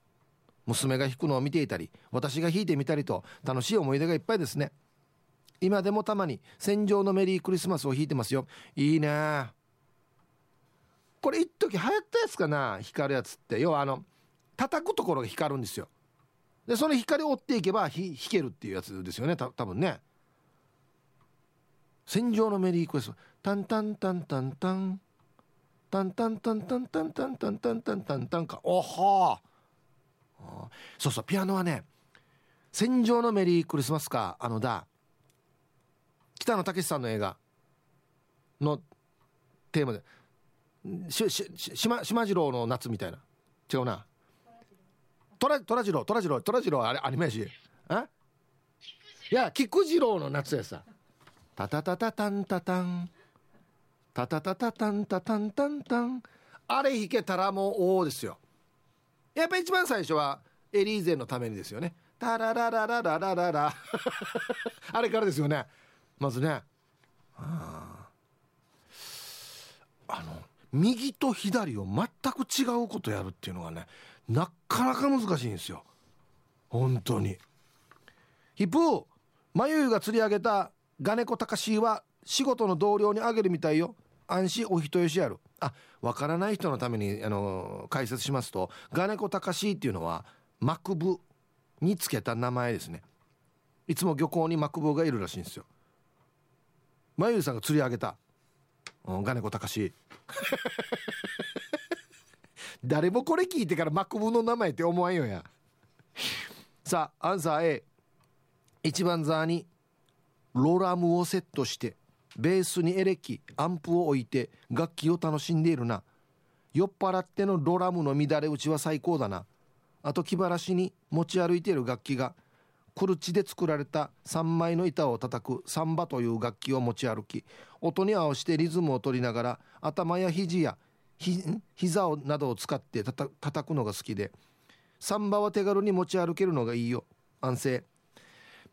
娘が弾くのを見ていたり私が弾いてみたりと楽しい思い出がいっぱいですね。今でもたまに「戦場のメリークリスマス」を弾いてますよ。いいね。これ一時流行ったやつかな光るやつって。要はあの叩くところが光るんですよ。でその光を追っていけば弾けるっていうやつですよねた多分ね。戦場のメリークリスマス。タンタンタンタンタン。タンタンタンタンタンタンタンタンタンタンタンか。おはそうそうピアノはね「戦場のメリークリスマスか」あのだ北野武さんの映画のテーマでしし島島次郎の夏みたいな。違うな。虎虎次郎虎次郎虎次郎あれアニメやし。あいや菊次郎の夏やさ。タタタタタンタタン。タタタタタンタタンタンタン。あれ弾けたらもうおおですよ。やっぱ一番最初はエリーゼのためにですよね。タララララララララ。[LAUGHS] あれからですよね。まずね。あの右と左を全く違うことやるっていうのがねなかなか難しいんですよ。本当に。ヒップー眉が釣り上げたガネコタカシは仕事の同僚にあげるみたいよ。安心お人よしやる。あわからない人のためにあの解説しますとガネコタカシっていうのはマクブにつけた名前ですね。いつも漁港にマクブがいるらしいんですよ。まゆさんが釣り上げた、うん、ガネコタカシ [LAUGHS] 誰もこれ聞いてからマクブの名前って思わんよや。さあアンサー A 一番座にロラムをセットしてベースにエレキアンプを置いて楽器を楽しんでいるな。酔っ払ってのロラムの乱れ打ちは最高だな。あと気晴らしに持ち歩いている楽器がクルチで作られた3枚の板を叩くサンバという楽器を持ち歩き音に合わせてリズムを取りながら頭や肘やひ膝をなどを使ってたた叩くのが好きでサンバは手軽に持ち歩けるのがいいよ。安静。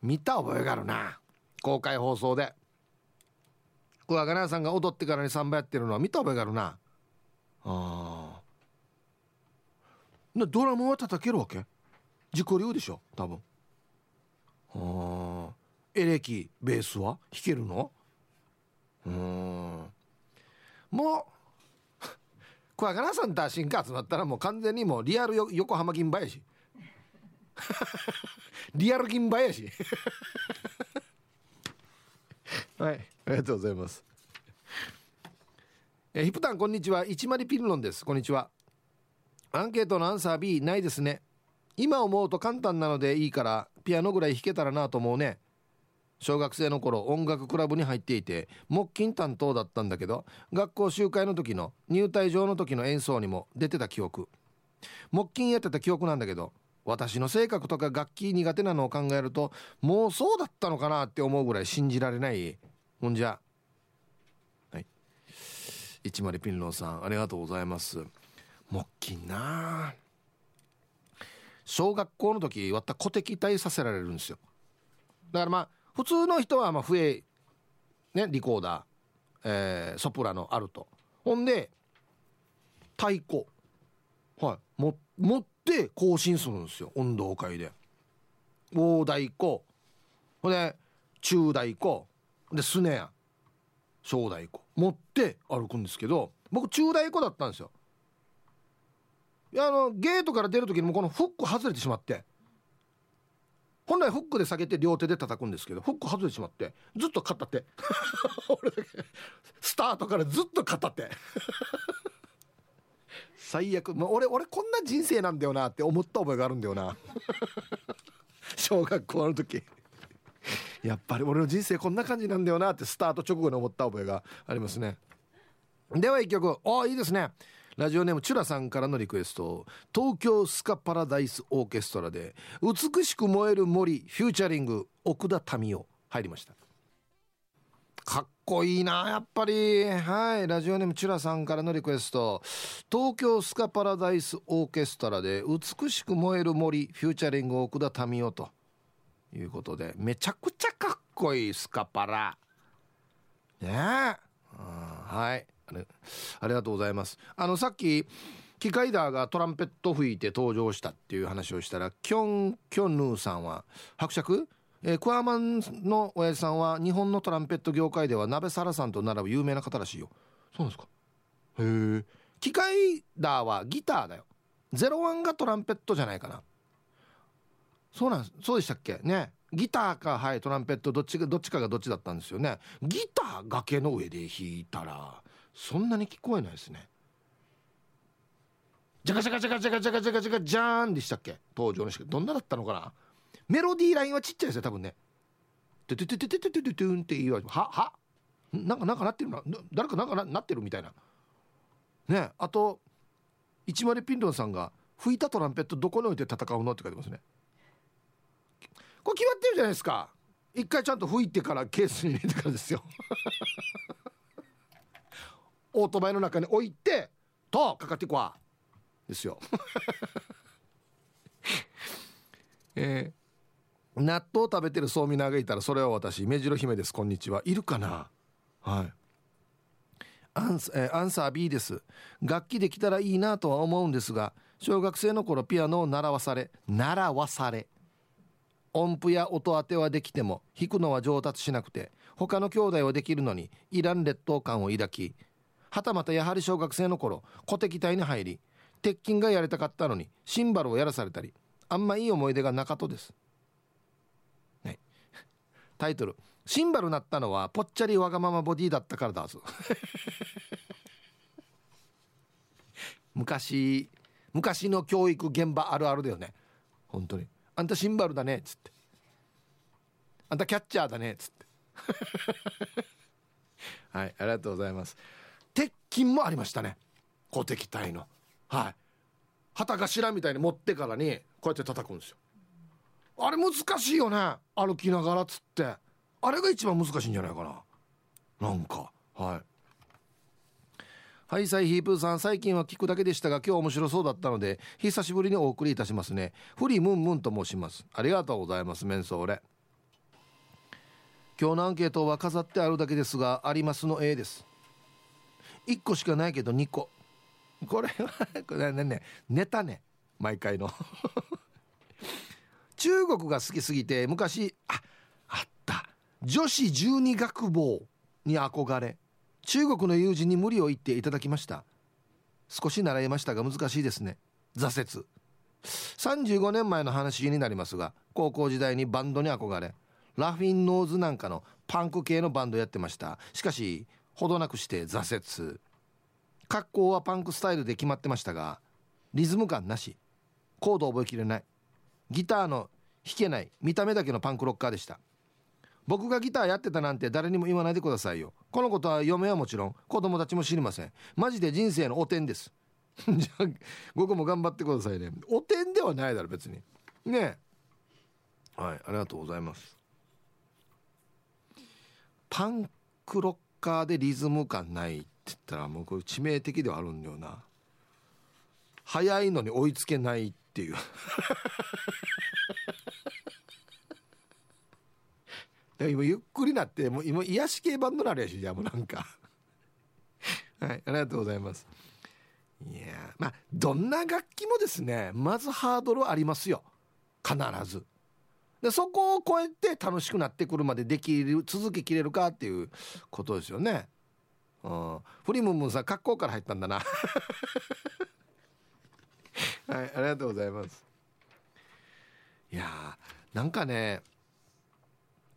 見た覚えがあるな。公開放送で。桑名さんが踊ってからにサンバやってるのは見た覚えがあるな。あドラムは叩けるわけ？自己流でしょ？多分。あエレキベースは？弾けるの？うん。もう桑名さんと新幹集まったらもう完全にもうリアル横浜銀馬やし。[LAUGHS] リアル銀馬やし。はい。ありがとうございます。えヒプタンこんにちは。一丸ピルロンです。こんにちは。アンケートのアンサー B ないですね。今思うと簡単なのでいいからピアノぐらい弾けたらなと思うね。小学生の頃音楽クラブに入っていて木琴担当だったんだけど学校集会の時の入隊場の時の演奏にも出てた記憶。木琴やってた記憶なんだけど私の性格とか楽器苦手なのを考えるともうそうだったのかなって思うぐらい信じられない。ほんじゃ。はい。一丸ピンロンさんありがとうございます。木琴な。小学校の時わった鼓敵隊させられるんですよ。だからまあ普通の人はまあ笛ねリコーダー、えー、ソプラノアルトほんで太鼓。はい。も持って行進するんですよ運動会で。大太鼓。ほんで中太鼓。でスネア。小太鼓。持って歩くんですけど僕中太鼓だったんですよ。いやあのゲートから出る時にもこのフック外れてしまって。本来フックで下げて両手で叩くんですけどフック外れてしまってずっと片手 [LAUGHS] 俺スタートからずっと片手 [LAUGHS] 最悪、まあ、俺俺こんな人生なんだよなって思った覚えがあるんだよな。[LAUGHS] 小学校の時。やっぱり俺の人生こんな感じなんだよなってスタート直後に思った覚えがありますね。では一曲。おいいですね。ラジオネームチュラさんからのリクエスト。東京スカパラダイスオーケストラで「美しく燃える森」フューチャリング奥田民生。入りましたかっこいいなやっぱり。はい。ラジオネームチュラさんからのリクエスト。東京スカパラダイスオーケストラで「美しく燃える森」フューチャリング奥田民生と。いうことでめちゃくちゃかっこいいスカパラ。ね。え、はい。ありがとうございます。あのさっき機械ダーがトランペット吹いて登場したっていう話をしたらキョン・キョンヌーさんは伯爵えー、クワマンの親父さんは日本のトランペット業界では鍋皿さんと並ぶ有名な方らしいよ。そうなんですか？へえ機械ダーはギターだよ。ゼロワンがトランペットじゃないかな。そうなんそうでしたっけ？ね。ギターかはいトランペットどっちがどっちかがどっちだったんですよね。ギター崖の上で弾いたらそんなに聞こえないですね。ジャカジャカジャカジャカジャカジャカジャカジャーンでしたっけ？登場のしどんなだったのかな？メロディーラインはちっちゃいですよ多分ね。トゥトゥトゥトゥトゥトゥトゥトゥンって言われてはは？なんかなんかなってるな誰かなんかななってるみたいな。ねあと一丸ピンロンさんが吹いたトランペットどこに置いて戦うのって書いてますね。これ決まってるじゃないですか。一回ちゃんと吹いてからケースに入れてからですよ。[LAUGHS] オートバイの中に置いてとかかってこわ。ですよ。[LAUGHS] えー、納豆食べてるそうみながいたらそれは私目白姫です。こんにちは。いるかな？はい。アン,、え、アンサー B です。楽器できたらいいなとは思うんですが小学生の頃ピアノを習わされ習わされ。音符や音当てはできても弾くのは上達しなくて他の兄弟はできるのにいらん劣等感を抱きはたまたやはり小学生の頃鼓笛隊に入り鉄筋がやりたかったのにシンバルをやらされたりあんまいい思い出がなかとです、タイトル「シンバルなったのはぽっちゃりわがままボディだったからだぞ」[LAUGHS] 昔昔の教育現場あるあるだよね。本当に。あんたシンバルだねっつって。あんたキャッチャーだねっつって。[LAUGHS] はいありがとうございます。鉄筋もありましたね。鼓笛隊の。はい。旗頭みたいに持ってからにこうやって叩くんですよ。あれ難しいよね。歩きながらっつって。あれが一番難しいんじゃないかな。なんか。はい。はいサイヒープーさん。最近は聞くだけでしたが今日面白そうだったので久しぶりにお送りいたしますね。フリムンムンと申します。ありがとうございますメンソーレ今日のアンケートは飾ってあるだけですがありますの A です。1個しかないけど2個。これはこれねねネタね。毎回の。中国が好きすぎて昔ああった。女子十二学坊に憧れ中国の友人に無理を言っていただきました。少し習いましたが難しいですね。挫折。35年前の話になりますが高校時代にバンドに憧れラフィンノーズなんかのパンク系のバンドやってました。しかしほどなくして挫折。格好はパンクスタイルで決まってましたがリズム感なし。コード覚えきれない。ギターの弾けない見た目だけのパンクロッカーでした。僕がギターやってたなんて誰にも言わないでくださいよ。このことは嫁はもちろん子供たちも知りません。マジで人生の汚点です。[LAUGHS] じゃあ僕も頑張ってくださいね。汚点ではないだろ別に。ねはいありがとうございます。パンクロッカーでリズム感ないって言ったらもうこれ致命的ではあるんだよな。早いのに追いつけない。ってていう。[LAUGHS] 今ゆっくりなってもう今癒し系バンドなるやしじゃあもうなんか。はいありがとうございます。いやまあどんな楽器もですねまずハードルありますよ。必ず。でそこを超えて楽しくなってくるまでできる続けきれるかっていうことですよね。うん。フリムムンさん格好から入ったんだな。はいありがとうございます。いやーなんかね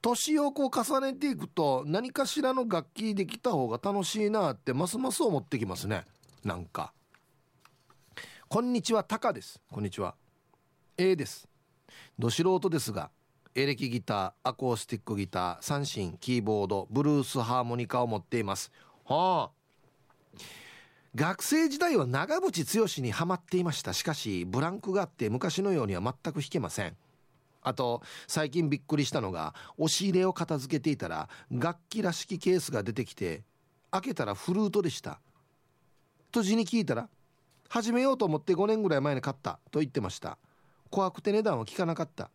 年をこう重ねていくと何かしらの楽器できた方が楽しいなってますます思ってきますね。なんか。こんにちはタカです。こんにちは。A です。ど素人ですがエレキギターアコースティックギター三振キーボードブルースハーモニカを持っています。はあ。学生時代は長渕剛にはまっていました。しかしブランクがあって昔のようには全く弾けません。あと最近びっくりしたのが押し入れを片付けていたら楽器らしきケースが出てきて開けたらフルートでした。とじに聞いたら始めようと思って5年ぐらい前に買ったと言ってました。怖くて値段は聞かなかった。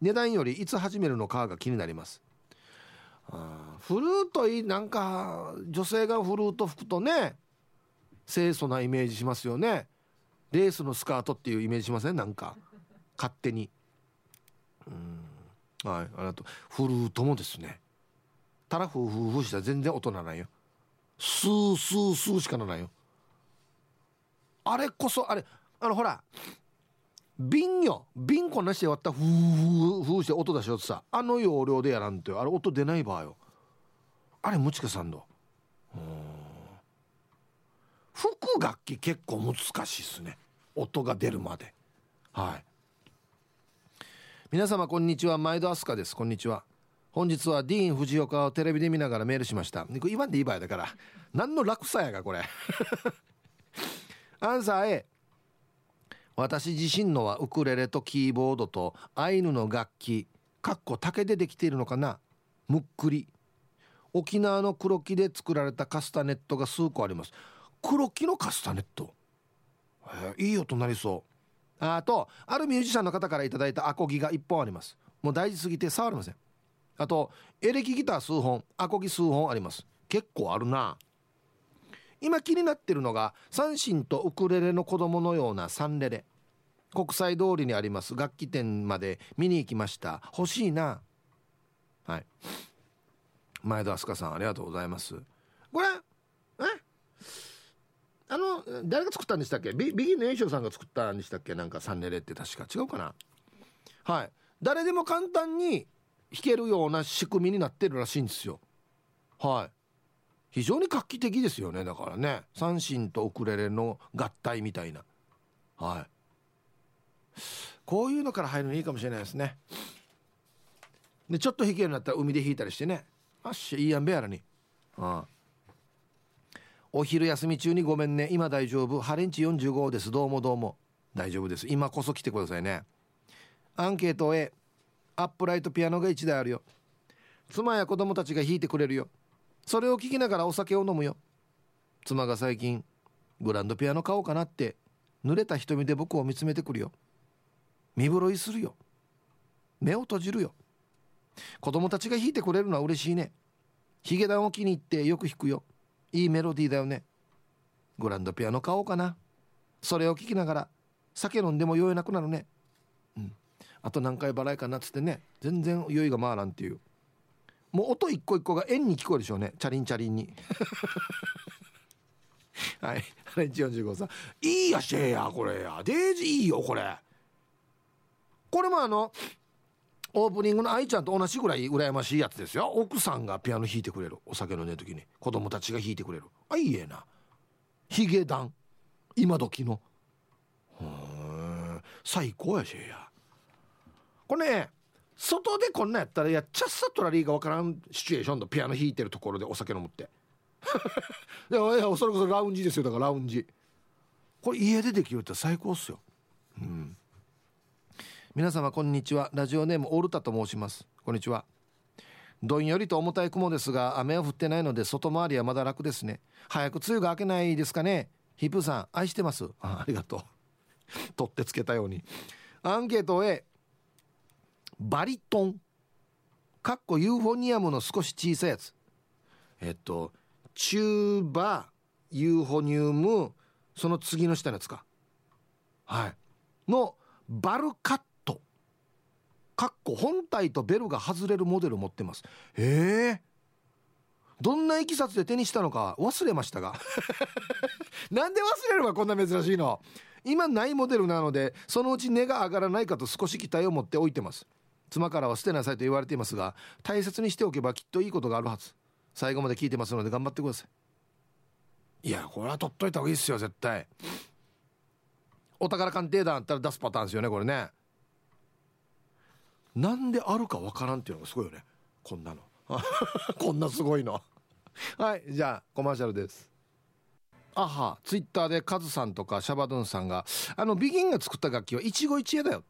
値段よりいつ始めるのかが気になります。あフルートいいなんか女性がフルート吹くとね清楚なイメージしますよね。レースのスカートっていうイメージしません？なんか。勝手に。うん。はいありがとう。フルートもですね。たらふうふうふうしたら全然音ならないよ。スースースーしかならないよ。あれこそあれあのほら。瓶よ。瓶こなして割ったふうふうして音出しよってさ。あの容量でやらんとよ。あれ音出ない場合よ。あれムチカさんだ吹く楽器結構難しいっすね。音が出るまで。はい。皆様こんにちは。毎度飛鳥です。こんにちは。本日はディーン・藤岡をテレビで見ながらメールしました。言わんでいい場合だから何の落差やがこれ。[LAUGHS] アンサー A 私自身のはウクレレとキーボードとアイヌの楽器かっこ竹でできているのかな。むっくり。沖縄の黒木で作られたカスタネットが数個あります。黒木のカスタネット、え、いい音なりそう。あとあるミュージシャンの方から頂いたアコギが1本あります。もう大事すぎて触れません。あとエレキギター数本アコギ数本あります。結構あるな。今気になってるのが三振とウクレレの子供のようなサンレレ。国際通りにあります。楽器店まで見に行きました。欲しいな。はい。前田明日香さんありがとうございます。これあの誰が作ったんでしたっけ？ビビギンの栄翔さんが作ったんでしたっけ？なんかサンレレって確か。違うかな？はい。誰でも簡単に弾けるような仕組みになってるらしいんですよ。はい。非常に画期的ですよね。だからね。三振とウクレレの合体みたいな。はい。こういうのから入るのいいかもしれないですね。でちょっと弾けるようになったら海で弾いたりしてね。あっしいいやんべやらに。ああお昼休み中にごめんね。今大丈夫。ハレンチ45です。どうもどうも。大丈夫です。今こそ来てくださいね。アンケート A アップライトピアノが1台あるよ。妻や子供たちが弾いてくれるよ。それを聞きながらお酒を飲むよ。妻が最近グランドピアノ買おうかなって濡れた瞳で僕を見つめてくるよ。身震いするよ。目を閉じるよ。子供たちが弾いてくれるのは嬉しいね。ヒゲダンを気に入ってよく弾くよ。いいメロディーだよね。グランドピアノ買おうかな。それを聞きながら酒飲んでも酔えなくなるね。うん。あと何回払いかなっつってね全然酔いが回らんっていう。もう音一個一個が円に聞こえるでしょうね。チャリンチャリンに。[LAUGHS] はい。ハレンチ45さん。いいやシェやこれ。やデージいいよこれ。これもあのオープニングの愛ちゃんと同じぐらい羨ましいやつですよ。奥さんがピアノ弾いてくれる。お酒飲んでる時に。子供たちが弾いてくれる。あいいえな。ヒゲダン。今時の。最高やしや。これね外でこんなやったらやっちゃっさとらりーがわからんシチュエーションのピアノ弾いてるところでお酒飲むって。[LAUGHS] でもいやそれこそラウンジですよ。だからラウンジ。これ家でできるって最高っすよ。うん。皆様こんにちは。ラジオネームオルタと申します。こんにちは。どんよりと重たい雲ですが雨は降ってないので外回りはまだ楽ですね。早く梅雨が明けないですかね。ヒップさん愛してます。あありがとう。取ってつけたように。アンケート A バリトン。かっこユーフォニアムの少し小さいやつ。えっとチューバユーフォニウム。その次の下のやつか。はい。のバルカッかっこ本体とベルが外れるモデル持ってます。へえ。どんないきさつで手にしたのか忘れましたが。[LAUGHS] なんで忘れればこんな珍しいの。今ないモデルなのでそのうち値が上がらないかと少し期待を持っておいてます。妻からは捨てなさいと言われていますが大切にしておけばきっといいことがあるはず。最後まで聞いてますので頑張ってください。いやこれは取っといた方がいいっすよ絶対。お宝鑑定団あったら出すパターンですよねこれね。なんであるかわからんっていうのがすごいよね。こんなの。[LAUGHS] こんなすごいの。はいじゃあコマーシャルです。あはツイッターでカズさんとかシャバドゥンさんがあのビギンが作った楽器は一期一会だよ。っ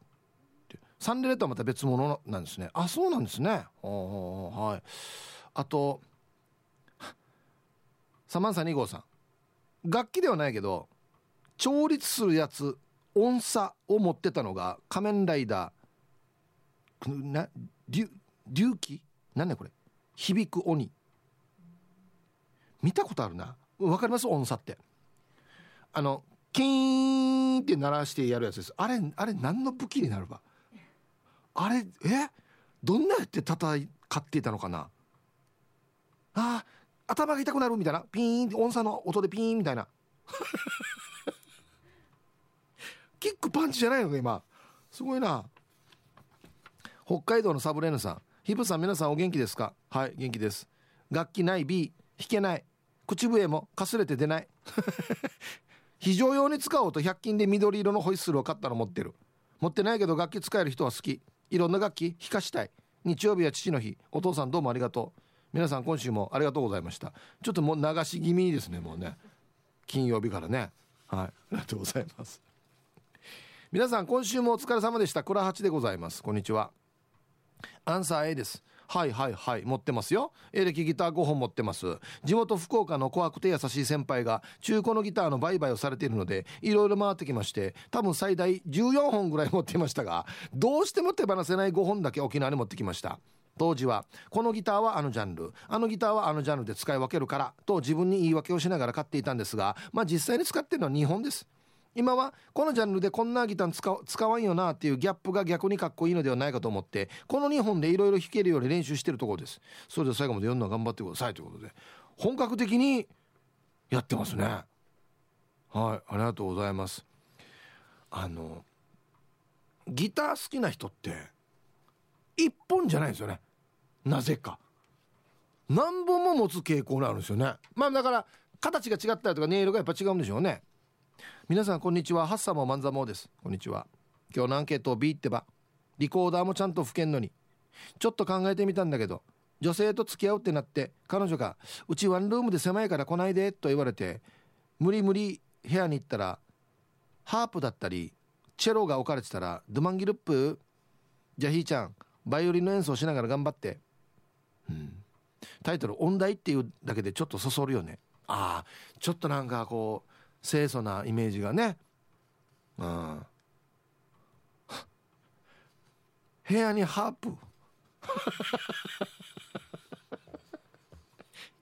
てサンデレとはまた別物なんですね。あそうなんですね。はい。あとサマンサ2号さん。楽器ではないけど調律するやつ音差を持ってたのが仮面ライダーな竜気なんねこれ。響く鬼。見たことあるな。わかります？音差って。あのキーンって鳴らしてやるやつです。あれあれ何の武器になるばあれえ？どんなやって戦っていたのかな。あ頭が痛くなるみたいな。ピーンって音差の音でピーンみたいな。[LAUGHS] キックパンチじゃないのか今。すごいな。北海道のサブレーヌさん。ヒブさん皆さんお元気ですか？はい元気です。楽器ない B 弾けない。口笛もかすれて出ない。[LAUGHS] 非常用に使おうと100均で緑色のホイッスルを買ったの持ってる。持ってないけど楽器使える人は好き。いろんな楽器弾かしたい。日曜日は父の日。お父さんどうもありがとう。皆さん今週もありがとうございました。ちょっともう流し気味ですねもうね。金曜日からね。はいありがとうございます。皆さん今週もお疲れ様でした。倉八でございます。こんにちは。アンサー A です。はいはいはい持ってますよ。エレキギター5本持ってます。地元福岡の怖くて優しい先輩が中古のギターの売買をされているのでいろいろ回ってきまして多分最大14本ぐらい持っていましたがどうしても手放せない5本だけ沖縄に持ってきました。当時はこのギターはあのジャンル。あのギターはあのジャンルで使い分けるからと自分に言い訳をしながら買っていたんですがまあ実際に使ってるのは2本です。今はこのジャンルでこんなギター使使わんよなっていうギャップが逆にかっこいいのではないかと思ってこの2本でいろいろ弾けるように練習してるところです。それでは最後まで読んだ頑張ってくださいということで。本格的にやってますね。はいありがとうございます。あのギター好きな人って1本じゃないんですよね。なぜか。何本も持つ傾向にあるんですよね。まあだから形が違ったりとか音色がやっぱ違うんでしょうね。皆さんこんにちは。ハッサモマンザモです。こんにちは。今日のアンケートを B ってばリコーダーもちゃんと吹けんのに。ちょっと考えてみたんだけど女性と付き合うってなって彼女が「うちワンルームで狭いから来ないで」と言われて無理無理部屋に行ったらハープだったりチェロが置かれてたら「ドゥマンギルップじゃあひーちゃんバイオリンの演奏しながら頑張って」うん。タイトル「音大」っていうだけでちょっとそそるよね。ああちょっとなんかこう清楚なイメージがね。うん。部屋にハープ。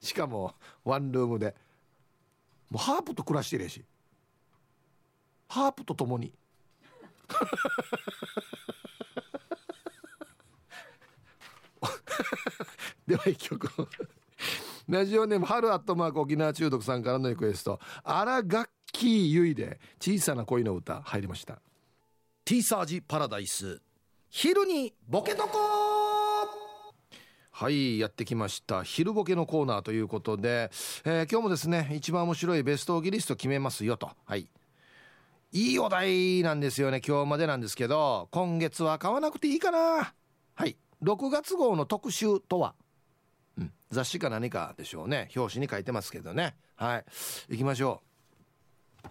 [LAUGHS] しかもワンルームで。もうハープと暮らしてるやし。ハープとともに。[LAUGHS] [LAUGHS] では一曲ラジオネーム春アットマーク沖縄中毒さんからのリクエスト。あらガッキーゆいで小さな恋の歌入りました。
ティーサージパラダイス。昼にボケとこ
はいやってきました。昼ボケのコーナーということで、えー、今日もですね一番面白いベストギリスト決めますよと。はい。いいお題なんですよね今日までなんですけど。今月は買わなくていいかな。はい。6月号の特集とは？うん、雑誌か何かでしょうね。表紙に書いてますけどね。はい。行きましょう。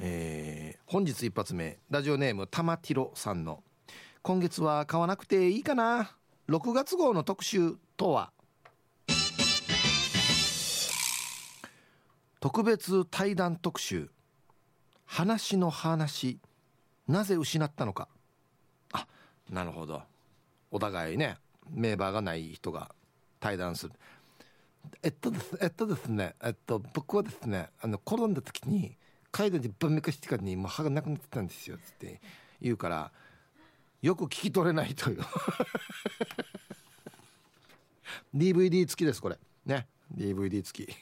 えー、本日一発目。ラジオネーム玉ティロさんの「今月は買わなくていいかな。6月号の特集とは」特別対談特集「話の話。なぜ失ったのか」あなるほど。お互いね名バーがない人が対談する。えっとですえっとですねえっと僕はですねあの転んだ時に海道で晩めかしてからにもう歯がなくなってたんですよ」っつって言うからよく聞き取れないという。[LAUGHS] DVD 付きですこれ。ね。DVD 付き。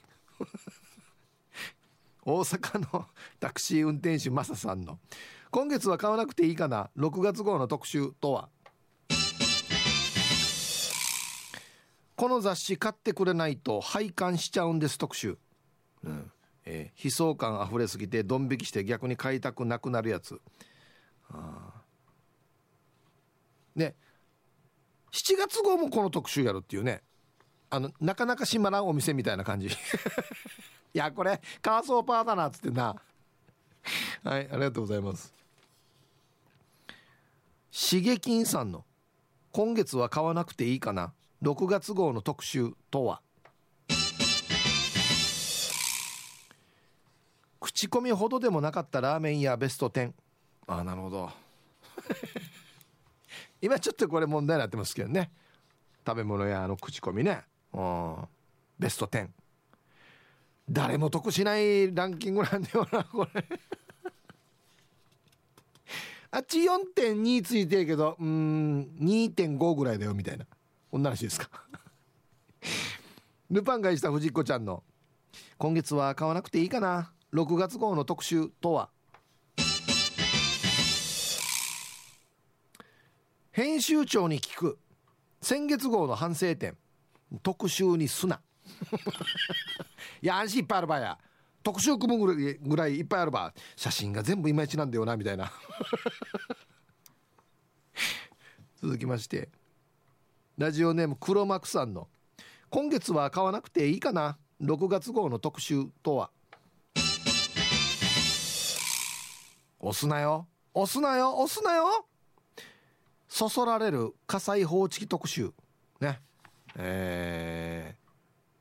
[LAUGHS] 大阪のタクシー運転手マサさんの「今月は買わなくていいかな6月号の特集」とは？この雑誌買ってくれないと廃刊しちゃうんです特集、うん。えー、悲壮感あふれすぎてドン引きして逆に買いたくなくなるやつ。あね。7月号もこの特集やるっていうね。あのなかなか閉まらんお店みたいな感じ。[LAUGHS] いやこれカーソーパーだなっつってな。はいありがとうございます。しげきんさんの「今月は買わなくていいかな。6月号の特集とは」口コミほどでもなかったラーメン屋ベスト10ああなるほど。[LAUGHS] 今ちょっとこれ問題になってますけどね。食べ物屋の口コミね。うん。ベスト10誰も得しないランキングなんだよなこれ。[LAUGHS] あっち4.2ついてるけどうん2.5ぐらいだよみたいな。こんな話ですか？[LAUGHS] ルパンがした藤子ちゃんの「今月は買わなくていいかな？6月号の特集とは」編集長に聞く先月号の反省点特集にすな。[LAUGHS] いや安心いっぱいあるばや。特集組むぐらいぐらいいっぱいあるば。写真が全部いまいちなんだよなみたいな。[LAUGHS] 続きましてラジオネーム黒幕さんの「今月は買わなくていいかな？6月号の特集とは」押すなよ。押すなよ。押すなよ。そそられる火災報知器特集。ね。え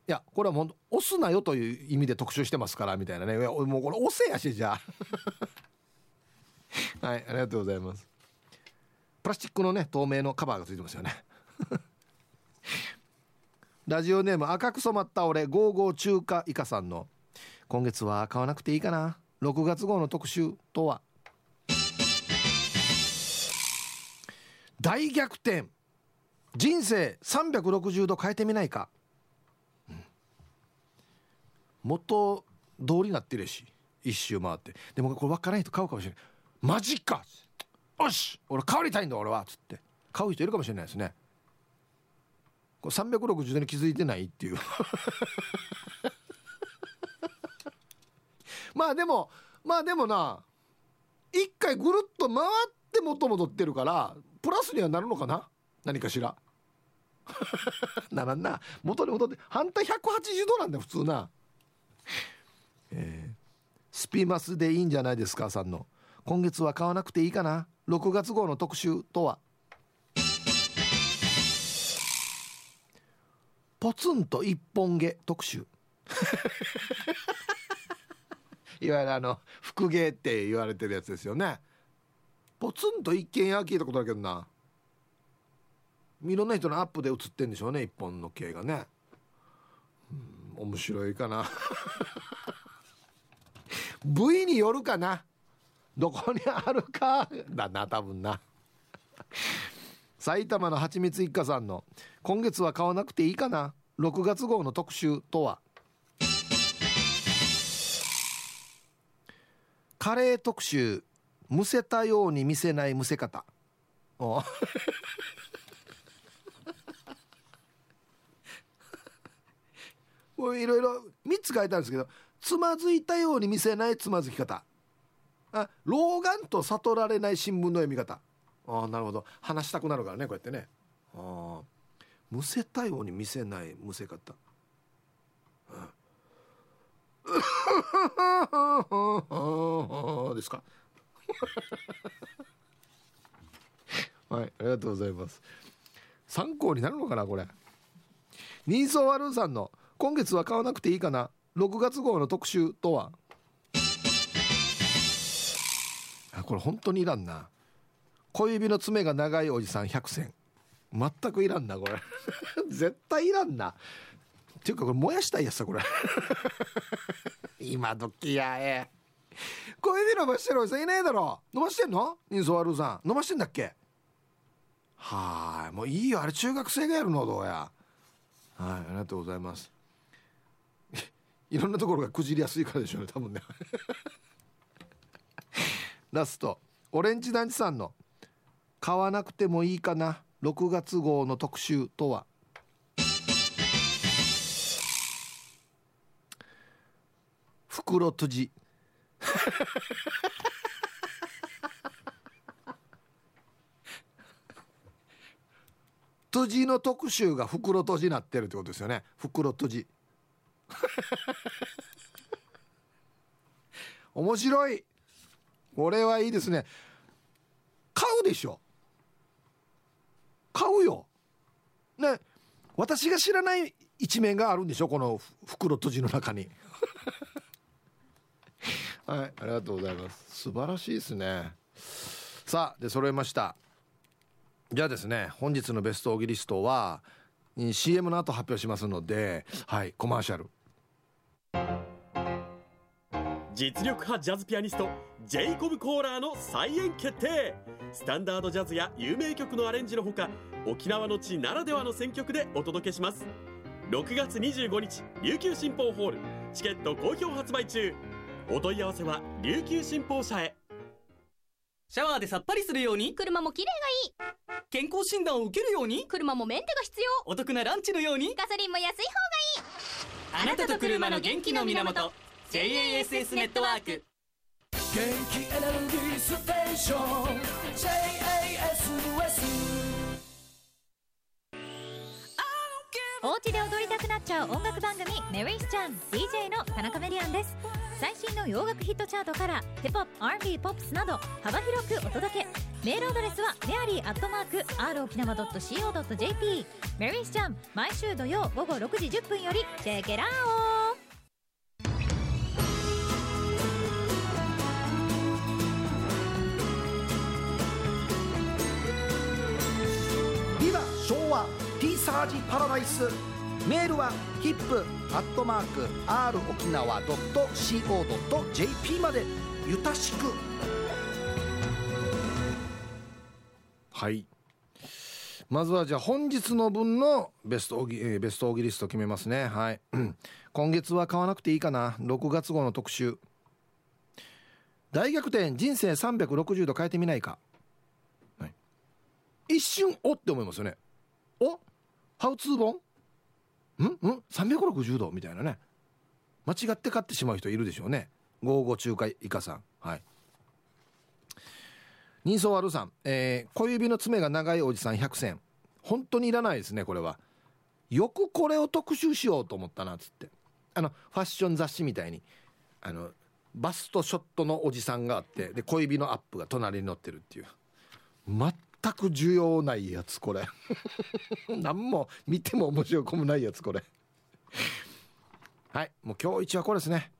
ー、いやこれはもう押すなよという意味で特集してますからみたいなね。もうこれ押せやしじゃあ。[LAUGHS] はいありがとうございます。プラスチックのね透明のカバーがついてますよね。[LAUGHS] ラジオネーム赤く染まった俺ゴーゴー中華イカさんの今月は買わなくていいかな。6月号の特集とは。大逆転。人生360度変えてみないか、うん、元通りになってるし一周回って。でもこれ分からない人買うかもしれない。マジか。よし。俺変わりたいんだ俺は。つって。買う人いるかもしれないですね。これ360度に気づいてないっていう。[LAUGHS] まあでもまあでもな一回ぐるっと回って元戻ってるからプラスにはなるのかな？何かしら。[LAUGHS] ならんな。元に戻って反対180度なんだ普通な。えー、スピマスでいいんじゃないですかさんの。今月は買わなくていいかな？6月号の特集とは？ポツンと一本毛特集。[LAUGHS] いわゆるあの福芸って言われてるやつですよね。ポツンと一軒家聞いたことあるけどな。いろんな人のアップで映ってんでしょうね一本の毛がね。うん面白いかな。[LAUGHS] 部位によるかな。どこにあるかだな多分な。埼玉のはちみつ一家さんの「今月は買わなくていいかな6月号の特集とは」カレー特集むせたように見せないむせ方。お。[LAUGHS] これいろいろ3つ書いてあるんですけどつまずいたように見せないつまずき方。あ老眼と悟られない新聞の読み方ああなるほど。話したくなるからねこうやってね。ああむせたように見せないむせ方、[LAUGHS] ですか？[LAUGHS] はいありがとうございます。参考になるのかなこれ。人相悪さんの今月は買わなくていいかな6月号の特集とは？あこれ本当にいらんな。小指の爪が長いおじさん100選。全くいらんなこれ。[LAUGHS] 絶対いらんな。っていうかこれ燃やしたいやつさこれ。[LAUGHS] 今時やえ。声で伸ばしてるおじさんいないだろ。伸ばしてんの？人相悪さん。伸ばしてんだっけ？はいもういいよ。あれ中学生がやるのどうや。はいありがとうございます。[LAUGHS] いろんなところがくじりやすいからでしょうね多分ね。ラスト。オレンジ団地さんの「買わなくてもいいかな。6月号の特集」とは。袋閉じ。閉じの特集が袋閉じなってるってことですよね。袋閉じ。面白い。これはいいですね。買うでしょ。買うよ。ね。私が知らない一面があるんでしょ？この袋閉じの中に。[LAUGHS] はいありがとうございます。素晴らしいですね。さあで揃えました。じゃあですね本日のベストオギリストは CM の後発表しますのではいコマーシャル。
実力派ジャズピアニストジェイコブ・コーラーの再演決定。スタンダードジャズや有名曲のアレンジのほか沖縄の地ならではの選曲でお届けします。6月25日琉球新報ホール。チケット好評発売中。お問い合わせは琉球新報社へ。
シャワーでさっぱりするように。
車も綺麗がいい。
健康診断を受けるように。
車もメンテが必要。
お得なランチのように。
ガソリンも安い方がいい。
あなたと車の元気の源 JASS ネットワーク。
元気エネルギーステーション。JASS
お家で踊りたくなっちゃう音楽番組「メリースちゃん DJ の田中メリアンです。最新の洋楽ヒットチャートからヒップホップ R&B ポップスなど幅広くお届け。メールアドレスはメアリーアットマーク r 沖縄 .co.jp メリースちゃん毎週土曜午後6時10分よりチェケラーオ
ージパラダイスメールはヒップアットマーク r 沖縄 .co.jp までゆたしく。
はい。まずはじゃあ本日の分のベストオギ、えーベストオギリスト決めますね。はい。[CLEARS THROAT] 今月は買わなくていいかな。6月号の特集。大逆転人生360度変えてみないか、はい、一瞬おって思いますよね。おハウツー本？ん？ん？360度？みたいなね。間違って買ってしまう人いるでしょうね。55中華以下さん。はい。人相悪さん、えー小指の爪が長いおじさん100選本当にいらないですねこれは。よくこれを特集しようと思ったなっつって。あのファッション雑誌みたいに。あのバストショットのおじさんがあってで小指のアップが隣に載ってるっていう。全全く需要ないやつこれ。[LAUGHS] 何も見ても面白くもないやつこれ。はいもう今日一はこれですね。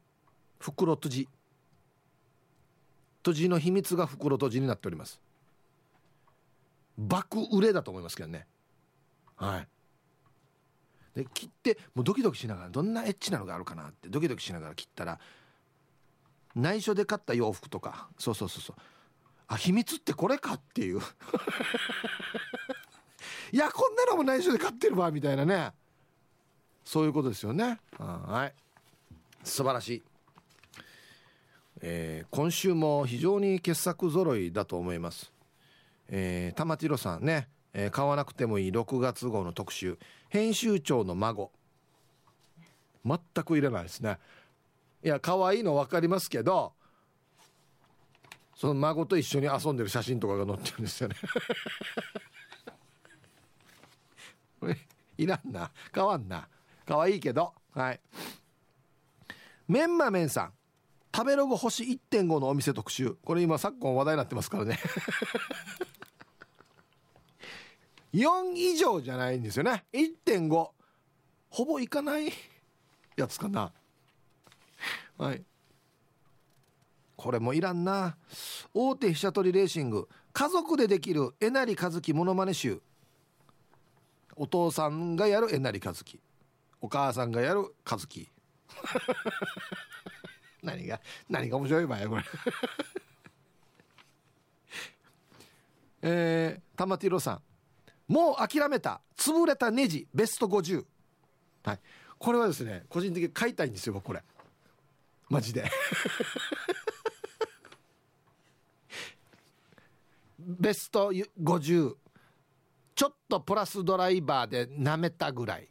袋閉じ。閉じの秘密が袋閉じになっております。爆売れだと思いますけどね。はい。で切ってもうドキドキしながらどんなエッチなのがあるかなってドキドキしながら切ったら内緒で買った洋服とか。そうそうそうそう。あ秘密ってこれかっていう。[LAUGHS] いやこんなのも内緒で買ってるわみたいなね。そういうことですよね。はい。素晴らしい。えー今週も非常に傑作揃いだと思います。えー、玉城さんね、えー買わなくてもいい6月号の特集。編集長の孫。全く入れないですね。いや可愛いの分かりますけどその孫と一緒に遊んでる写真とかが載ってるんですよね。これいらんな。変わんな。可愛いけど。はい。メンマメンさん。食べログ星1.5のお店特集。これ今昨今話題になってますからね。4以上じゃないんですよね。1.5ほぼいかないやつかな。はい。これもいらんな。大手飛車取りレーシング。家族でできるえなりかずきモノマネ集。お父さんがやるえなりかずき。お母さんがやるかずき。[LAUGHS] 何が何が面白い場合これ。[LAUGHS] えー、玉ティロさん。もう諦めた。潰れたネジ。ベスト50はい。これはですね個人的に買いたいんですよこれ。マジで。[LAUGHS] ベスト50ちょっとプラスドライバーで舐めたぐらい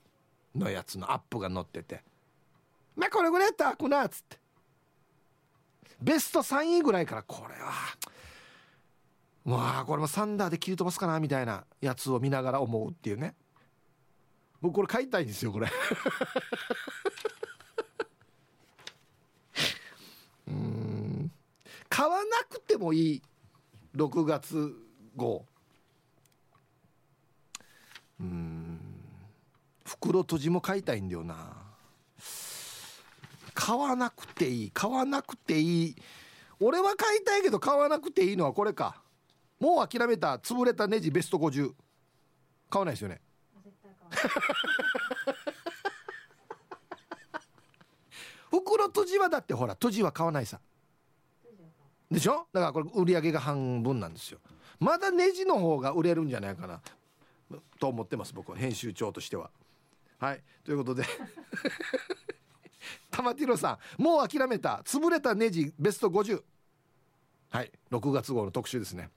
のやつのアップが載ってて「まあこれぐらいやったらくな」っつって。ベスト3位ぐらいからこれはわあこれもサンダーで切り飛ばすかなみたいなやつを見ながら思うっていうね。僕これ買いたいんですよこれ。[LAUGHS] うん。買わなくてもいい。6月号。うん。袋閉じも買いたいんだよな。買わなくていい。買わなくていい。俺は買いたいけど買わなくていいのはこれか。もう諦めた。潰れたネジベスト50買わないですよね。[LAUGHS] 袋閉じはだってほら閉じは買わないさでしょ？だからこれ売り上げが半分なんですよ。まだネジの方が売れるんじゃないかな。と思ってます僕は。編集長としては。はい。ということで。[LAUGHS] 玉ティロさんもう諦めた。潰れたネジベスト50はい。6月号の特集ですね。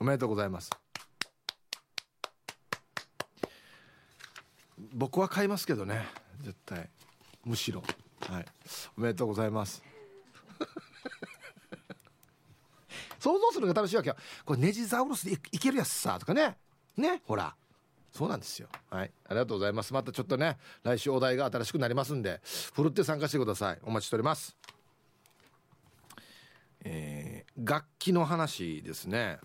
おめでとうございます。僕は買いますけどね。絶対。むしろ。はい。おめでとうございます。[LAUGHS] 想像するのが楽しいわけよ。これネジザウルスでいいけるやつさとかね。ねほら。そうなんですよ。はい。ありがとうございます。またちょっとね来週お題が新しくなりますんでふるって参加してください。お待ちしております。えー、楽器の話ですね。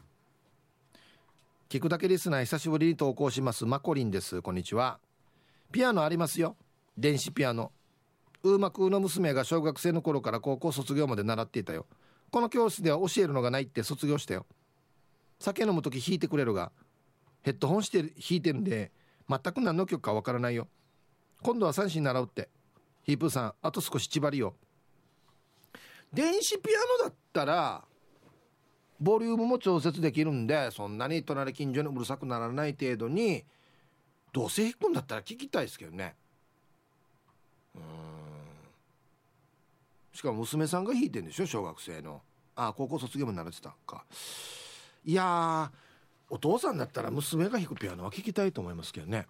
聞くだけリスナー久しぶりに投稿します。マコリンです。こんにちは。ピアノありますよ。電子ピアノ。ウーマクの娘が小学生の頃から高校卒業まで習っていたよ。この教室では教えるのがないって卒業したよ。酒飲む時弾いてくれるがヘッドホンして弾いてるんで全く何の曲かわからないよ。今度は三振習うって。ヒープーさんあと少し縛りよ。電子ピアノだったらボリュームも調節できるんでそんなに隣近所にうるさくならない程度にどうせ弾くんだったら聞きたいですけどね。うんしかも娘さんが弾いてんでしょ？小学生の。あ高校卒業も習ってたか。いやお父さんだったら娘が弾くピアノは聴きたいと思いますけどね。